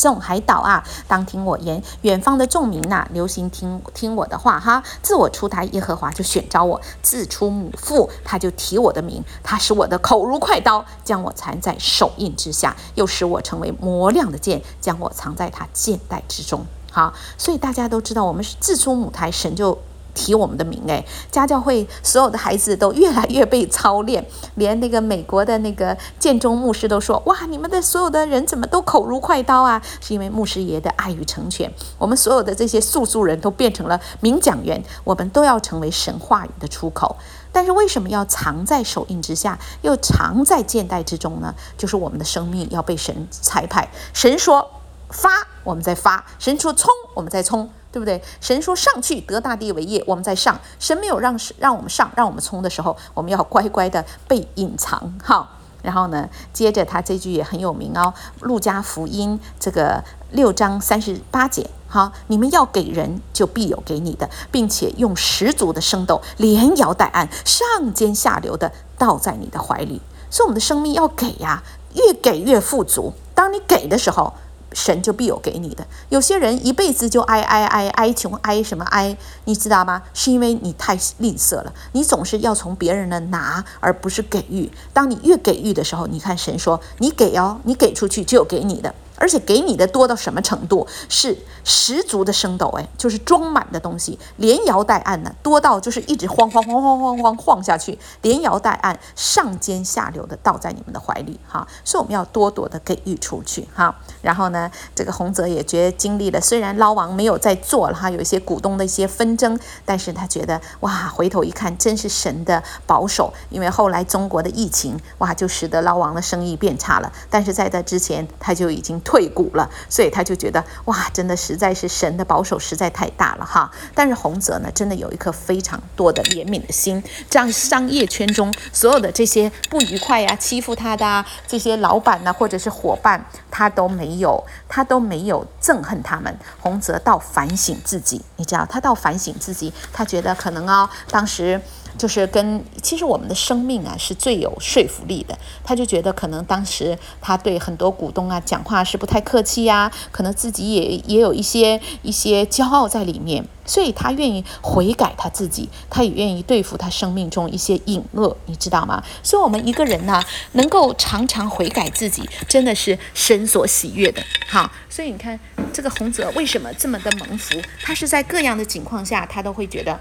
A: 众海岛啊，当听我言；远方的众民呐、啊，留心听听我的话哈。自我出台，耶和华就选召我；自出母腹，他就提我的名。他使我的口如快刀，将我藏在手印之下；又使我成为磨亮的剑，将我藏在他剑袋之中。好，所以大家都知道，我们是自出母胎，神就。提我们的名诶，家教会所有的孩子都越来越被操练，连那个美国的那个建中牧师都说：“哇，你们的所有的人怎么都口如快刀啊？”是因为牧师爷的爱与成全，我们所有的这些素素人都变成了名讲员，我们都要成为神话语的出口。但是为什么要藏在手印之下，又藏在剑带之中呢？就是我们的生命要被神差派，神说发，我们再发；神说冲，我们再冲。对不对？神说上去得大地为业，我们在上。神没有让让我们上，让我们冲的时候，我们要乖乖的被隐藏。好，然后呢，接着他这句也很有名哦，《路加福音》这个六章三十八节。好，你们要给人，就必有给你的，并且用十足的生动，连摇带按，上尖下流的倒在你的怀里。所以我们的生命要给呀，越给越富足。当你给的时候。神就必有给你的。有些人一辈子就哀哀哀哀穷哀什么哀，你知道吗？是因为你太吝啬了，你总是要从别人那拿，而不是给予。当你越给予的时候，你看神说，你给哦，你给出去就有给你的。而且给你的多到什么程度？是十足的升斗，哎，就是装满的东西，连摇带按的，多到就是一直晃晃晃晃晃晃晃下去，连摇带按，上尖下流的倒在你们的怀里，哈，所以我们要多多的给予出去，哈。然后呢，这个洪泽也觉得经历了，虽然捞王没有在做了，哈，有一些股东的一些纷争，但是他觉得哇，回头一看，真是神的保守，因为后来中国的疫情，哇，就使得捞王的生意变差了，但是在这之前他就已经退股了，所以他就觉得哇，真的实在是神的保守实在太大了哈。但是洪泽呢，真的有一颗非常多的怜悯的心，这样商业圈中所有的这些不愉快呀、欺负他的、这些老板呢、或者是伙伴，他都没。有，他都没有憎恨他们。洪泽到反省自己，你知道，他到反省自己，他觉得可能啊、哦，当时就是跟其实我们的生命啊是最有说服力的。他就觉得可能当时他对很多股东啊讲话是不太客气呀，可能自己也也有一些一些骄傲在里面。所以他愿意悔改他自己，他也愿意对付他生命中一些隐恶，你知道吗？所以，我们一个人呢，能够常常悔改自己，真的是神所喜悦的。好，所以你看这个洪泽为什么这么的蒙福？他是在各样的情况下，他都会觉得，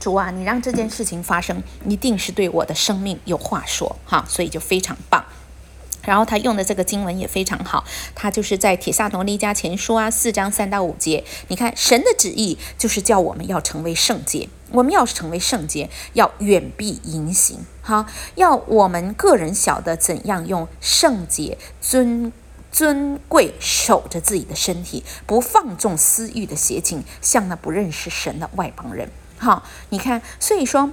A: 主啊，你让这件事情发生，一定是对我的生命有话说。哈，所以就非常棒。然后他用的这个经文也非常好，他就是在帖撒罗尼迦前书啊四章三到五节，你看神的旨意就是叫我们要成为圣洁，我们要成为圣洁，要远避淫行，哈，要我们个人晓得怎样用圣洁尊尊贵守着自己的身体，不放纵私欲的邪情，像那不认识神的外邦人。好，你看，所以说。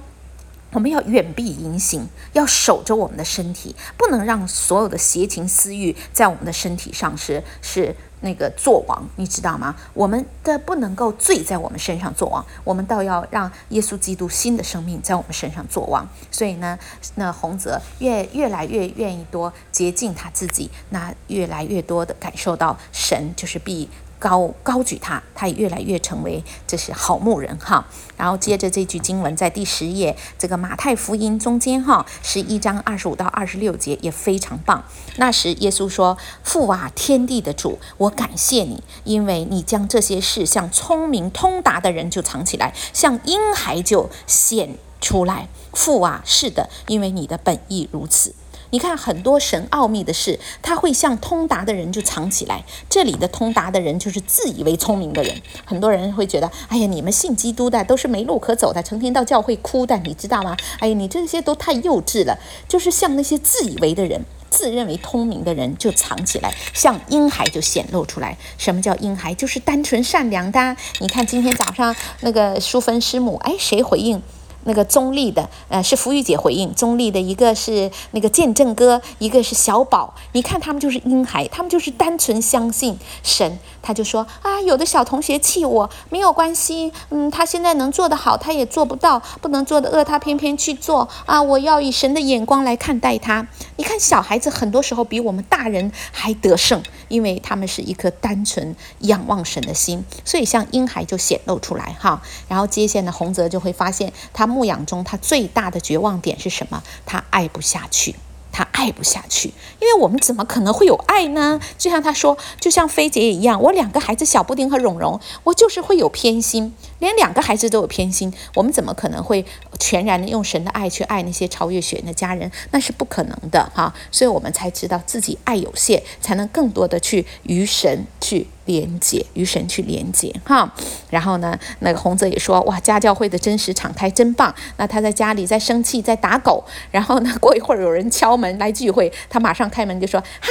A: 我们要远避淫行，要守着我们的身体，不能让所有的邪情私欲在我们的身体上是是那个作王，你知道吗？我们的不能够罪在我们身上作王，我们倒要让耶稣基督新的生命在我们身上作王。所以呢，那洪泽越越来越愿意多洁净他自己，那越来越多的感受到神就是必。高高举他，他也越来越成为这是好牧人哈。然后接着这句经文在第十页这个马太福音中间哈，十一章二十五到二十六节也非常棒。那时耶稣说：“父啊，天地的主，我感谢你，因为你将这些事向聪明通达的人就藏起来，向婴孩就显出来。父啊，是的，因为你的本意如此。”你看很多神奥秘的事，他会向通达的人就藏起来。这里的通达的人就是自以为聪明的人。很多人会觉得，哎呀，你们信基督的都是没路可走的，成天到教会哭的，你知道吗？哎呀，你这些都太幼稚了。就是像那些自以为的人，自认为聪明的人就藏起来，像婴孩就显露出来。什么叫婴孩？就是单纯善良的。你看今天早上那个淑芬师母，哎，谁回应？那个中立的，呃，是福玉姐回应中立的，一个是那个见证哥，一个是小宝。你看他们就是婴孩，他们就是单纯相信神。他就说啊，有的小同学气我没有关系，嗯，他现在能做得好，他也做不到，不能做的恶，他偏偏去做啊。我要以神的眼光来看待他。你看小孩子很多时候比我们大人还得胜，因为他们是一颗单纯仰望神的心，所以像婴孩就显露出来哈。然后接下来洪泽就会发现他。牧养中，他最大的绝望点是什么？他爱不下去，他爱不下去，因为我们怎么可能会有爱呢？就像他说，就像菲姐也一样，我两个孩子小布丁和蓉蓉，我就是会有偏心，连两个孩子都有偏心，我们怎么可能会全然的用神的爱去爱那些超越血缘的家人？那是不可能的哈，所以我们才知道自己爱有限，才能更多的去与神去。连接与神去连接哈，然后呢，那个洪泽也说哇，家教会的真实敞开真棒。那他在家里在生气，在打狗，然后呢，过一会儿有人敲门来聚会，他马上开门就说嗨，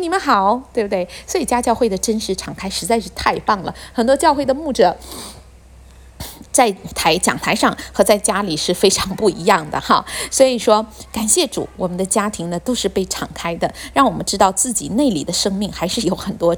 A: 你们好，对不对？所以家教会的真实敞开实在是太棒了，很多教会的牧者。在台讲台上和在家里是非常不一样的哈，所以说感谢主，我们的家庭呢都是被敞开的，让我们知道自己内里的生命还是有很多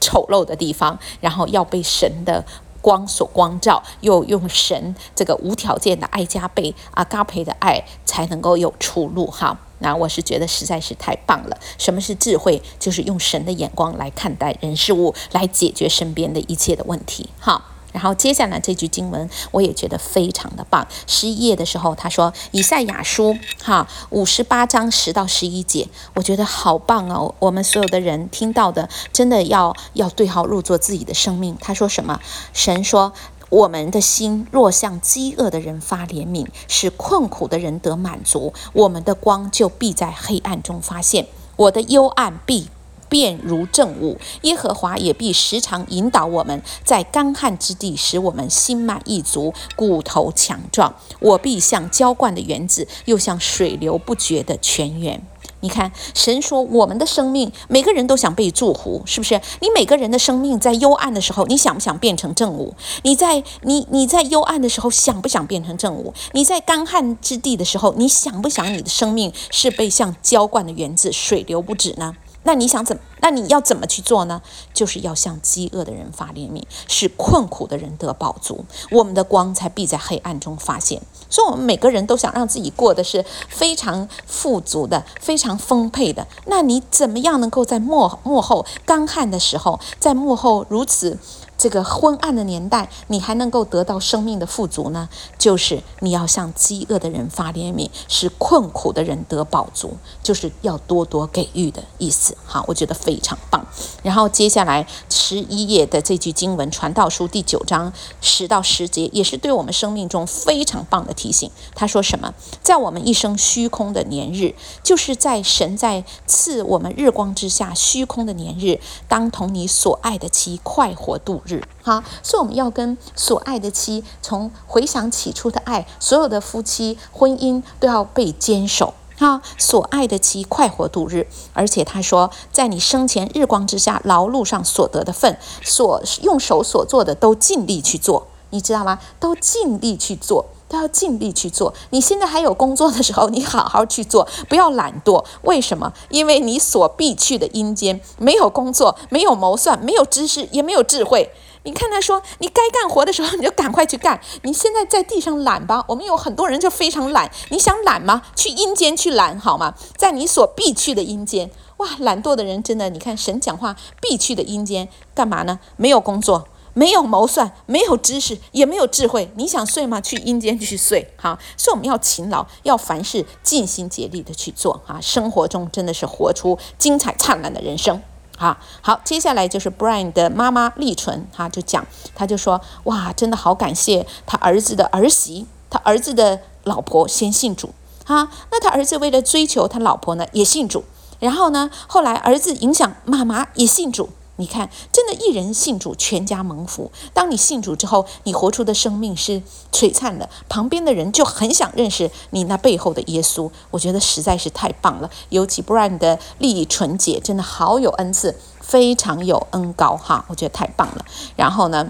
A: 丑陋的地方，然后要被神的光所光照，又用神这个无条件的爱加倍阿嘎培的爱才能够有出路哈。那我是觉得实在是太棒了。什么是智慧？就是用神的眼光来看待人事物，来解决身边的一切的问题哈。然后接下来这句经文我也觉得非常的棒。十一页的时候，他说以赛亚书哈五十八章十到十一节，我觉得好棒哦。我们所有的人听到的，真的要要对号入座自己的生命。他说什么？神说。我们的心若向饥饿的人发怜悯，使困苦的人得满足，我们的光就必在黑暗中发现，我的幽暗必变如正午。耶和华也必时常引导我们，在干旱之地使我们心满意足，骨头强壮。我必像浇灌的园子，又像水流不绝的泉源。你看，神说我们的生命，每个人都想被祝福，是不是？你每个人的生命在幽暗的时候，你想不想变成正午？你在你你在幽暗的时候，想不想变成正午？你在干旱之地的时候，你想不想你的生命是被像浇灌的园子，水流不止呢？那你想怎？那你要怎么去做呢？就是要向饥饿的人发怜悯，使困苦的人得饱足，我们的光才必在黑暗中发现。所以，我们每个人都想让自己过得是非常富足的、非常丰沛的。那你怎么样能够在幕幕后干旱的时候，在幕后如此？这个昏暗的年代，你还能够得到生命的富足呢？就是你要向饥饿的人发怜悯，使困苦的人得饱足，就是要多多给予的意思。好，我觉得非常棒。然后接下来十一页的这句经文，《传道书》第九章十到十节，也是对我们生命中非常棒的提醒。他说什么？在我们一生虚空的年日，就是在神在赐我们日光之下虚空的年日，当同你所爱的妻快活度日。哈，所以我们要跟所爱的妻，从回想起初的爱，所有的夫妻婚姻都要被坚守。哈，所爱的妻快活度日，而且他说，在你生前日光之下劳碌上所得的份，所用手所做的都尽力去做，你知道吗？都尽力去做。都要尽力去做。你现在还有工作的时候，你好好去做，不要懒惰。为什么？因为你所必去的阴间没有工作，没有谋算，没有知识，也没有智慧。你看他说，你该干活的时候，你就赶快去干。你现在在地上懒吧？我们有很多人就非常懒。你想懒吗？去阴间去懒好吗？在你所必去的阴间。哇，懒惰的人真的，你看神讲话必去的阴间干嘛呢？没有工作。没有谋算，没有知识，也没有智慧。你想睡吗？去阴间去睡。哈，所以我们要勤劳，要凡事尽心竭力的去做。哈，生活中真的是活出精彩灿烂的人生。好，好，接下来就是 Brian 的妈妈丽纯，哈，就讲，他就说，哇，真的好感谢他儿子的儿媳，他儿子的老婆先信主。哈，那他儿子为了追求他老婆呢，也信主。然后呢，后来儿子影响妈妈也信主。你看，真的，一人信主，全家蒙福。当你信主之后，你活出的生命是璀璨的，旁边的人就很想认识你那背后的耶稣。我觉得实在是太棒了。尤其布兰的利益纯洁，真的好有恩赐，非常有恩高哈，我觉得太棒了。然后呢，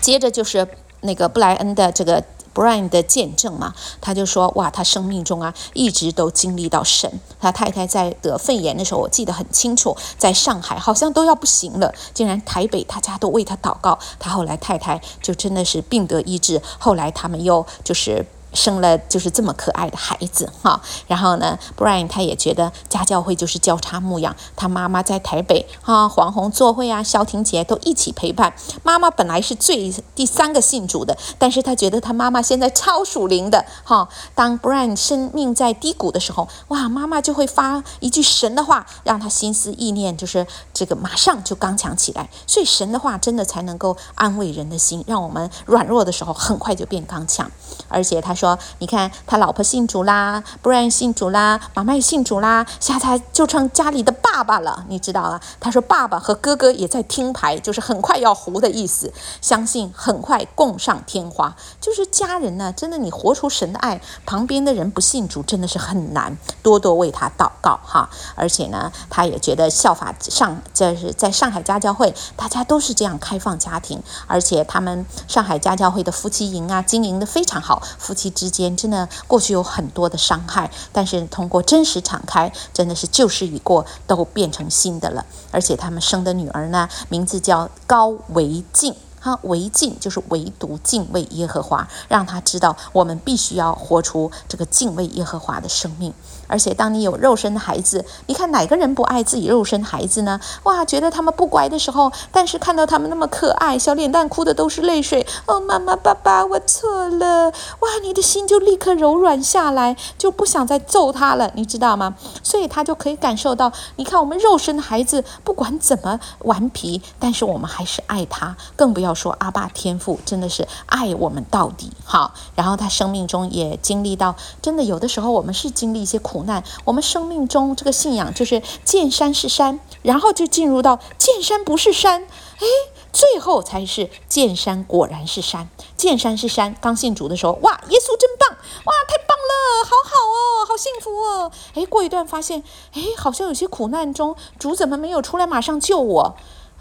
A: 接着就是那个布莱恩的这个。Brian 的见证嘛，他就说哇，他生命中啊一直都经历到神。他太太在得肺炎的时候，我记得很清楚，在上海好像都要不行了，竟然台北大家都为他祷告，他后来太太就真的是病得医治。后来他们又就是。生了就是这么可爱的孩子哈，然后呢，Brian 他也觉得家教会就是交叉牧养，他妈妈在台北哈，黄鸿座会啊，萧婷姐都一起陪伴。妈妈本来是最第三个信主的，但是他觉得他妈妈现在超属灵的哈。当 Brian 生命在低谷的时候，哇，妈妈就会发一句神的话，让他心思意念就是这个马上就刚强起来。所以神的话真的才能够安慰人的心，让我们软弱的时候很快就变刚强，而且他说。你看他老婆信主啦，Brian 信主啦，妈妈也信主啦，现在就成家里的爸爸了，你知道啊？他说爸爸和哥哥也在听牌，就是很快要糊的意思。相信很快共上天花，就是家人呢，真的你活出神的爱，旁边的人不信主真的是很难，多多为他祷告哈。而且呢，他也觉得效法上，就是在上海家教会，大家都是这样开放家庭，而且他们上海家教会的夫妻营啊，经营得非常好，夫妻。之间真的过去有很多的伤害，但是通过真实敞开，真的是旧事已过，都变成新的了。而且他们生的女儿呢，名字叫高维静。哈，维敬就是唯独敬畏耶和华，让他知道我们必须要活出这个敬畏耶和华的生命。而且，当你有肉身的孩子，你看哪个人不爱自己肉身孩子呢？哇，觉得他们不乖的时候，但是看到他们那么可爱，小脸蛋哭的都是泪水。哦，妈妈、爸爸，我错了。哇，你的心就立刻柔软下来，就不想再揍他了，你知道吗？所以他就可以感受到，你看我们肉身的孩子，不管怎么顽皮，但是我们还是爱他。更不要说阿爸天父，真的是爱我们到底。好，然后他生命中也经历到，真的有的时候我们是经历一些苦。苦难我们生命中这个信仰就是见山是山，然后就进入到见山不是山，哎，最后才是见山果然是山。见山是山，刚信主的时候，哇，耶稣真棒，哇，太棒了，好好哦，好幸福哦。哎，过一段发现，哎，好像有些苦难中，主怎么没有出来马上救我？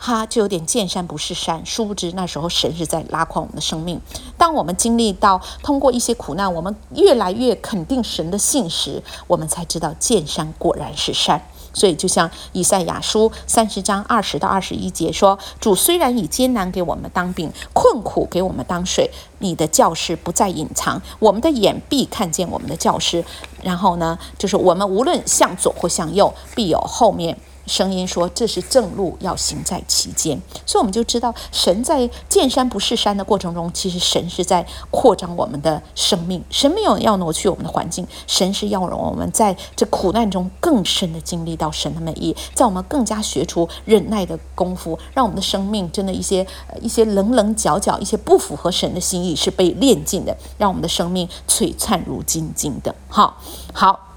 A: 哈，就有点见山不是山，殊不知那时候神是在拉宽我们的生命。当我们经历到通过一些苦难，我们越来越肯定神的信实，我们才知道见山果然是山。所以，就像以赛亚书三十章二十到二十一节说：“主虽然以艰难给我们当饼，困苦给我们当水，你的教师不再隐藏，我们的眼必看见我们的教师。然后呢，就是我们无论向左或向右，必有后面。”声音说：“这是正路，要行在其间。”所以我们就知道，神在见山不是山的过程中，其实神是在扩张我们的生命。神没有要挪去我们的环境，神是要让我们在这苦难中更深的经历到神的美意，在我们更加学出忍耐的功夫，让我们的生命真的一些一些棱棱角角、一些不符合神的心意是被炼净的，让我们的生命璀璨如金晶的。好，好。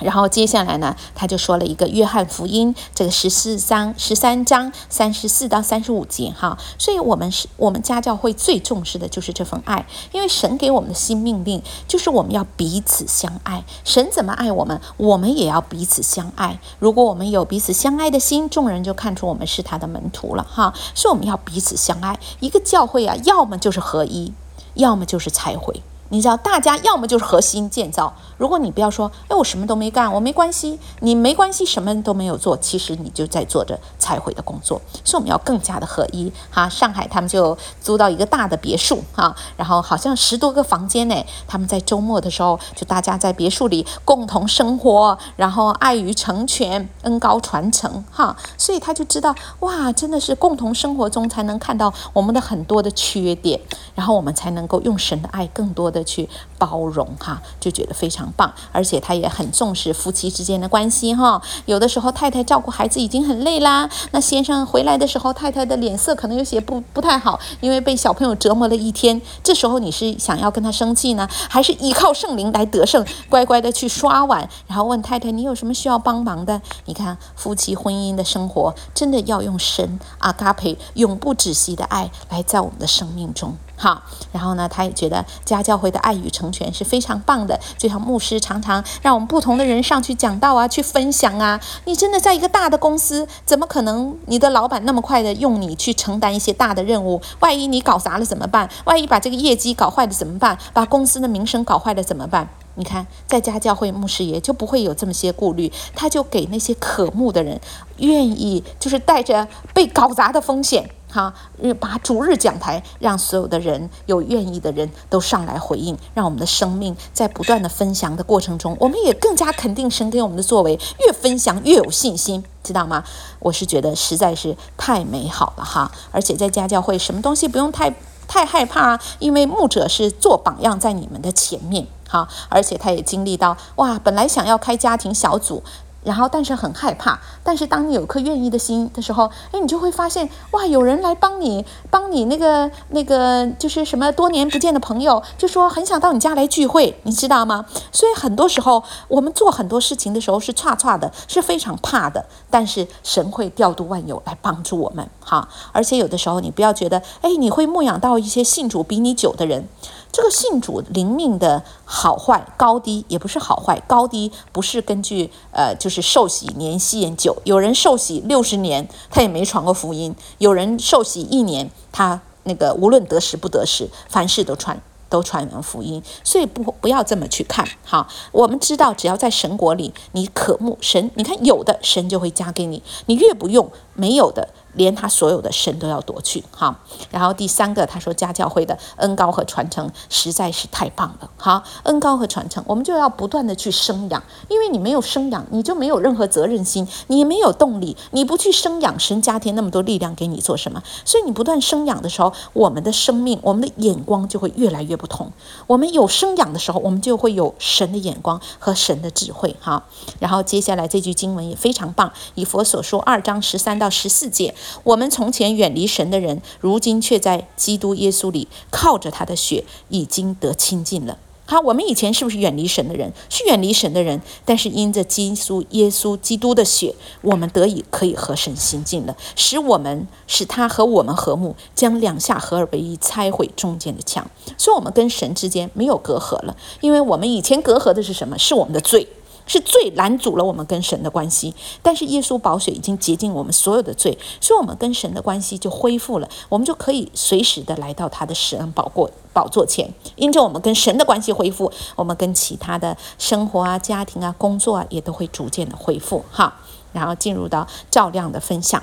A: 然后接下来呢，他就说了一个约翰福音，这个十四章十三章三十四到三十五节哈。所以，我们是我们家教会最重视的就是这份爱，因为神给我们的新命令就是我们要彼此相爱。神怎么爱我们，我们也要彼此相爱。如果我们有彼此相爱的心，众人就看出我们是他的门徒了哈。所以，我们要彼此相爱。一个教会啊，要么就是合一，要么就是拆毁。你知道，大家要么就是核心建造。如果你不要说，哎，我什么都没干，我没关系，你没关系，什么都没有做，其实你就在做着拆毁的工作。所以我们要更加的合一。哈，上海他们就租到一个大的别墅，哈，然后好像十多个房间呢。他们在周末的时候，就大家在别墅里共同生活，然后爱与成全，恩高传承，哈。所以他就知道，哇，真的是共同生活中才能看到我们的很多的缺点，然后我们才能够用神的爱更多的。去包容哈，就觉得非常棒，而且他也很重视夫妻之间的关系哈。有的时候太太照顾孩子已经很累啦，那先生回来的时候，太太的脸色可能有些不不太好，因为被小朋友折磨了一天。这时候你是想要跟他生气呢，还是依靠圣灵来得胜，乖乖的去刷碗，然后问太太你有什么需要帮忙的？你看夫妻婚姻的生活，真的要用神阿嘎培永不止息的爱来在我们的生命中。好，然后呢，他也觉得家教会的爱与成全是非常棒的，就像牧师常常让我们不同的人上去讲道啊，去分享啊。你真的在一个大的公司，怎么可能你的老板那么快的用你去承担一些大的任务？万一你搞砸了怎么办？万一把这个业绩搞坏了怎么办？把公司的名声搞坏了怎么办？你看，在家教会牧师爷就不会有这么些顾虑，他就给那些渴慕的人，愿意就是带着被搞砸的风险。哈，把主日讲台，让所有的人有愿意的人都上来回应，让我们的生命在不断的分享的过程中，我们也更加肯定神给我们的作为，越分享越有信心，知道吗？我是觉得实在是太美好了哈，而且在家教会，什么东西不用太太害怕，因为牧者是做榜样在你们的前面，哈，而且他也经历到哇，本来想要开家庭小组。然后，但是很害怕。但是，当你有颗愿意的心的时候，哎，你就会发现，哇，有人来帮你，帮你那个那个，就是什么多年不见的朋友，就说很想到你家来聚会，你知道吗？所以很多时候，我们做很多事情的时候是差差的，是非常怕的。但是神会调度万有来帮助我们，哈。而且有的时候，你不要觉得，哎，你会牧养到一些信主比你久的人。这个信主灵命的好坏高低也不是好坏高低，不是根据呃就是受洗年限久，有人受洗六十年他也没传过福音，有人受洗一年他那个无论得时不得时，凡事都传都传完福音，所以不不要这么去看哈。我们知道只要在神国里，你渴慕神，你看有的神就会加给你，你越不用没有的。连他所有的神都要夺去。哈，然后第三个他说家教会的恩膏和传承实在是太棒了。好，恩膏和传承，我们就要不断的去生养，因为你没有生养，你就没有任何责任心，你没有动力，你不去生养，神加添那么多力量给你做什么？所以你不断生养的时候，我们的生命，我们的眼光就会越来越不同。我们有生养的时候，我们就会有神的眼光和神的智慧。哈，然后接下来这句经文也非常棒，以弗所说二章十三到十四节，我们从前远离神的人，如今却在基督耶稣里靠着他的血已经得亲近了。好，我们以前是不是远离神的人？是远离神的人，但是因着基督耶稣基督的血，我们得以可以和神亲近了，使我们使他和我们和睦，将两下合而为一，拆毁中间的墙，所以我们跟神之间没有隔阂了，因为我们以前隔阂的是什么？是我们的罪。是罪拦阻了我们跟神的关系，但是耶稣宝血已经洁净我们所有的罪，所以我们跟神的关系就恢复了，我们就可以随时的来到他的神宝过宝座前。因着我们跟神的关系恢复，我们跟其他的生活啊、家庭啊、工作啊也都会逐渐的恢复哈。然后进入到照亮的分享。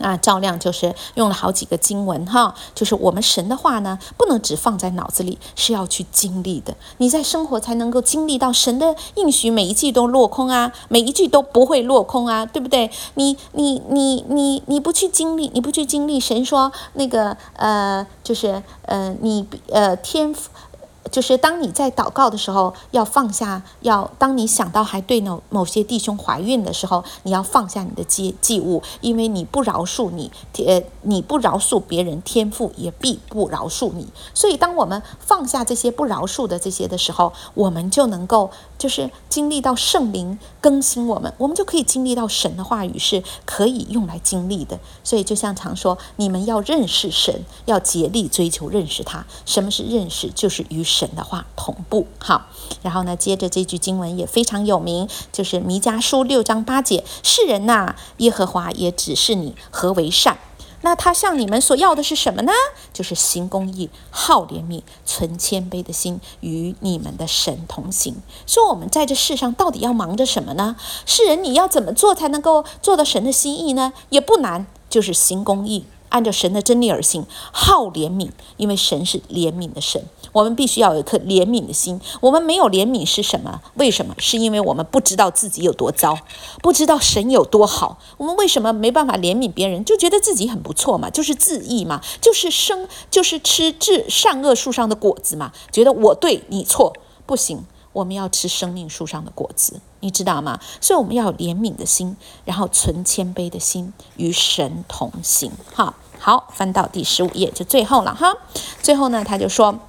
A: 啊，照亮就是用了好几个经文哈，就是我们神的话呢，不能只放在脑子里，是要去经历的。你在生活才能够经历到神的应许，每一句都落空啊，每一句都不会落空啊，对不对？你你你你你不去经历，你不去经历，神说那个呃，就是呃，你呃天赋。就是当你在祷告的时候，要放下；要当你想到还对某某些弟兄怀孕的时候，你要放下你的祭祭物，因为你不饶恕你，呃，你不饶恕别人，天父也必不饶恕你。所以，当我们放下这些不饶恕的这些的时候，我们就能够就是经历到圣灵更新我们，我们就可以经历到神的话语是可以用来经历的。所以，就像常说，你们要认识神，要竭力追求认识他。什么是认识？就是与神。的话同步好，然后呢，接着这句经文也非常有名，就是弥迦书六章八节：世人呐、耶和华也指示你何为善。那他向你们所要的是什么呢？就是行公义、好怜悯、存谦卑的心，与你们的神同行。说我们在这世上到底要忙着什么呢？世人你要怎么做才能够做到神的心意呢？也不难，就是行公义。按照神的真理而行，好怜悯，因为神是怜悯的神。我们必须要有一颗怜悯的心。我们没有怜悯是什么？为什么？是因为我们不知道自己有多糟，不知道神有多好。我们为什么没办法怜悯别人？就觉得自己很不错嘛，就是自义嘛，就是生，就是吃至善恶树上的果子嘛，觉得我对你错，不行。我们要吃生命树上的果子，你知道吗？所以我们要怜悯的心，然后存谦卑的心，与神同行。哈，好，翻到第十五页就最后了哈。最后呢，他就说，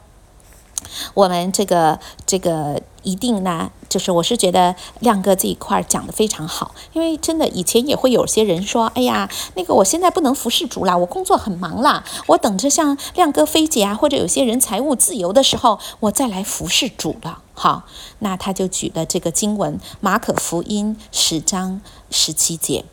A: 我们这个这个。一定呢，就是我是觉得亮哥这一块讲得非常好，因为真的以前也会有些人说，哎呀，那个我现在不能服侍主了，我工作很忙啦，我等着像亮哥、菲姐啊，或者有些人财务自由的时候，我再来服侍主了。好，那他就举了这个经文，马可福音十章十七节。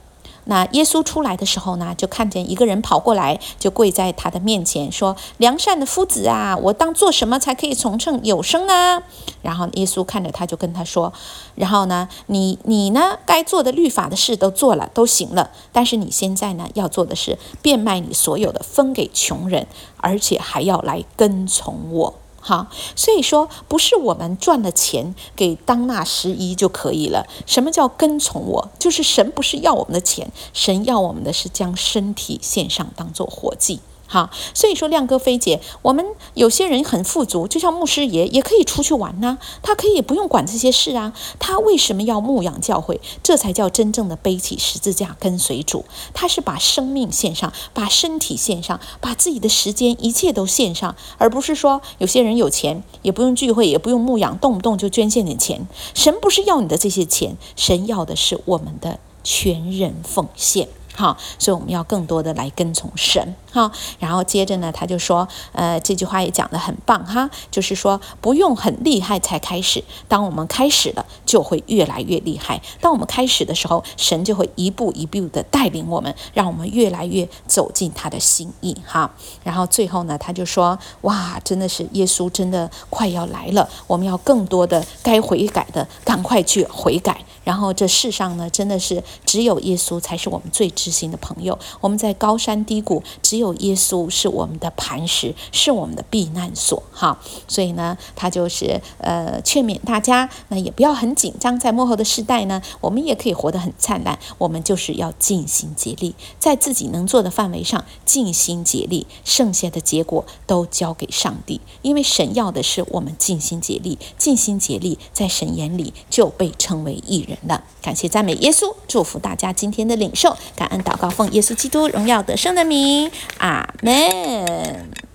A: 那耶稣出来的时候呢，就看见一个人跑过来，就跪在他的面前说：“良善的夫子啊，我当做什么才可以从称有生呢？”然后耶稣看着他，就跟他说：“然后呢，你你呢，该做的律法的事都做了，都行了。但是你现在呢，要做的是变卖你所有的，分给穷人，而且还要来跟从我。”好，所以说不是我们赚了钱给当纳十一就可以了。什么叫跟从我？就是神不是要我们的钱，神要我们的是将身体献上，当做活祭。好，所以说亮哥、菲姐，我们有些人很富足，就像牧师爷也可以出去玩呢，他可以不用管这些事啊。他为什么要牧养教会？这才叫真正的背起十字架跟随主。他是把生命献上，把身体献上，把自己的时间一切都献上，而不是说有些人有钱也不用聚会，也不用牧养，动不动就捐献点钱。神不是要你的这些钱，神要的是我们的全人奉献。好，所以我们要更多的来跟从神。好，然后接着呢，他就说，呃，这句话也讲得很棒哈，就是说不用很厉害才开始，当我们开始了，就会越来越厉害。当我们开始的时候，神就会一步一步的带领我们，让我们越来越走进他的心意哈。然后最后呢，他就说，哇，真的是耶稣真的快要来了，我们要更多的该悔改的，赶快去悔改。然后这世上呢，真的是只有耶稣才是我们最知心的朋友。我们在高山低谷，只有耶稣是我们的磐石，是我们的避难所。哈，所以呢，他就是呃劝勉大家，那也不要很紧张。在幕后的世代呢，我们也可以活得很灿烂。我们就是要尽心竭力，在自己能做的范围上尽心竭力，剩下的结果都交给上帝。因为神要的是我们尽心竭力，尽心竭力，在神眼里就被称为义人。人了，感谢赞美耶稣，祝福大家今天的领受，感恩祷告，奉耶稣基督荣耀得胜的名，アーメン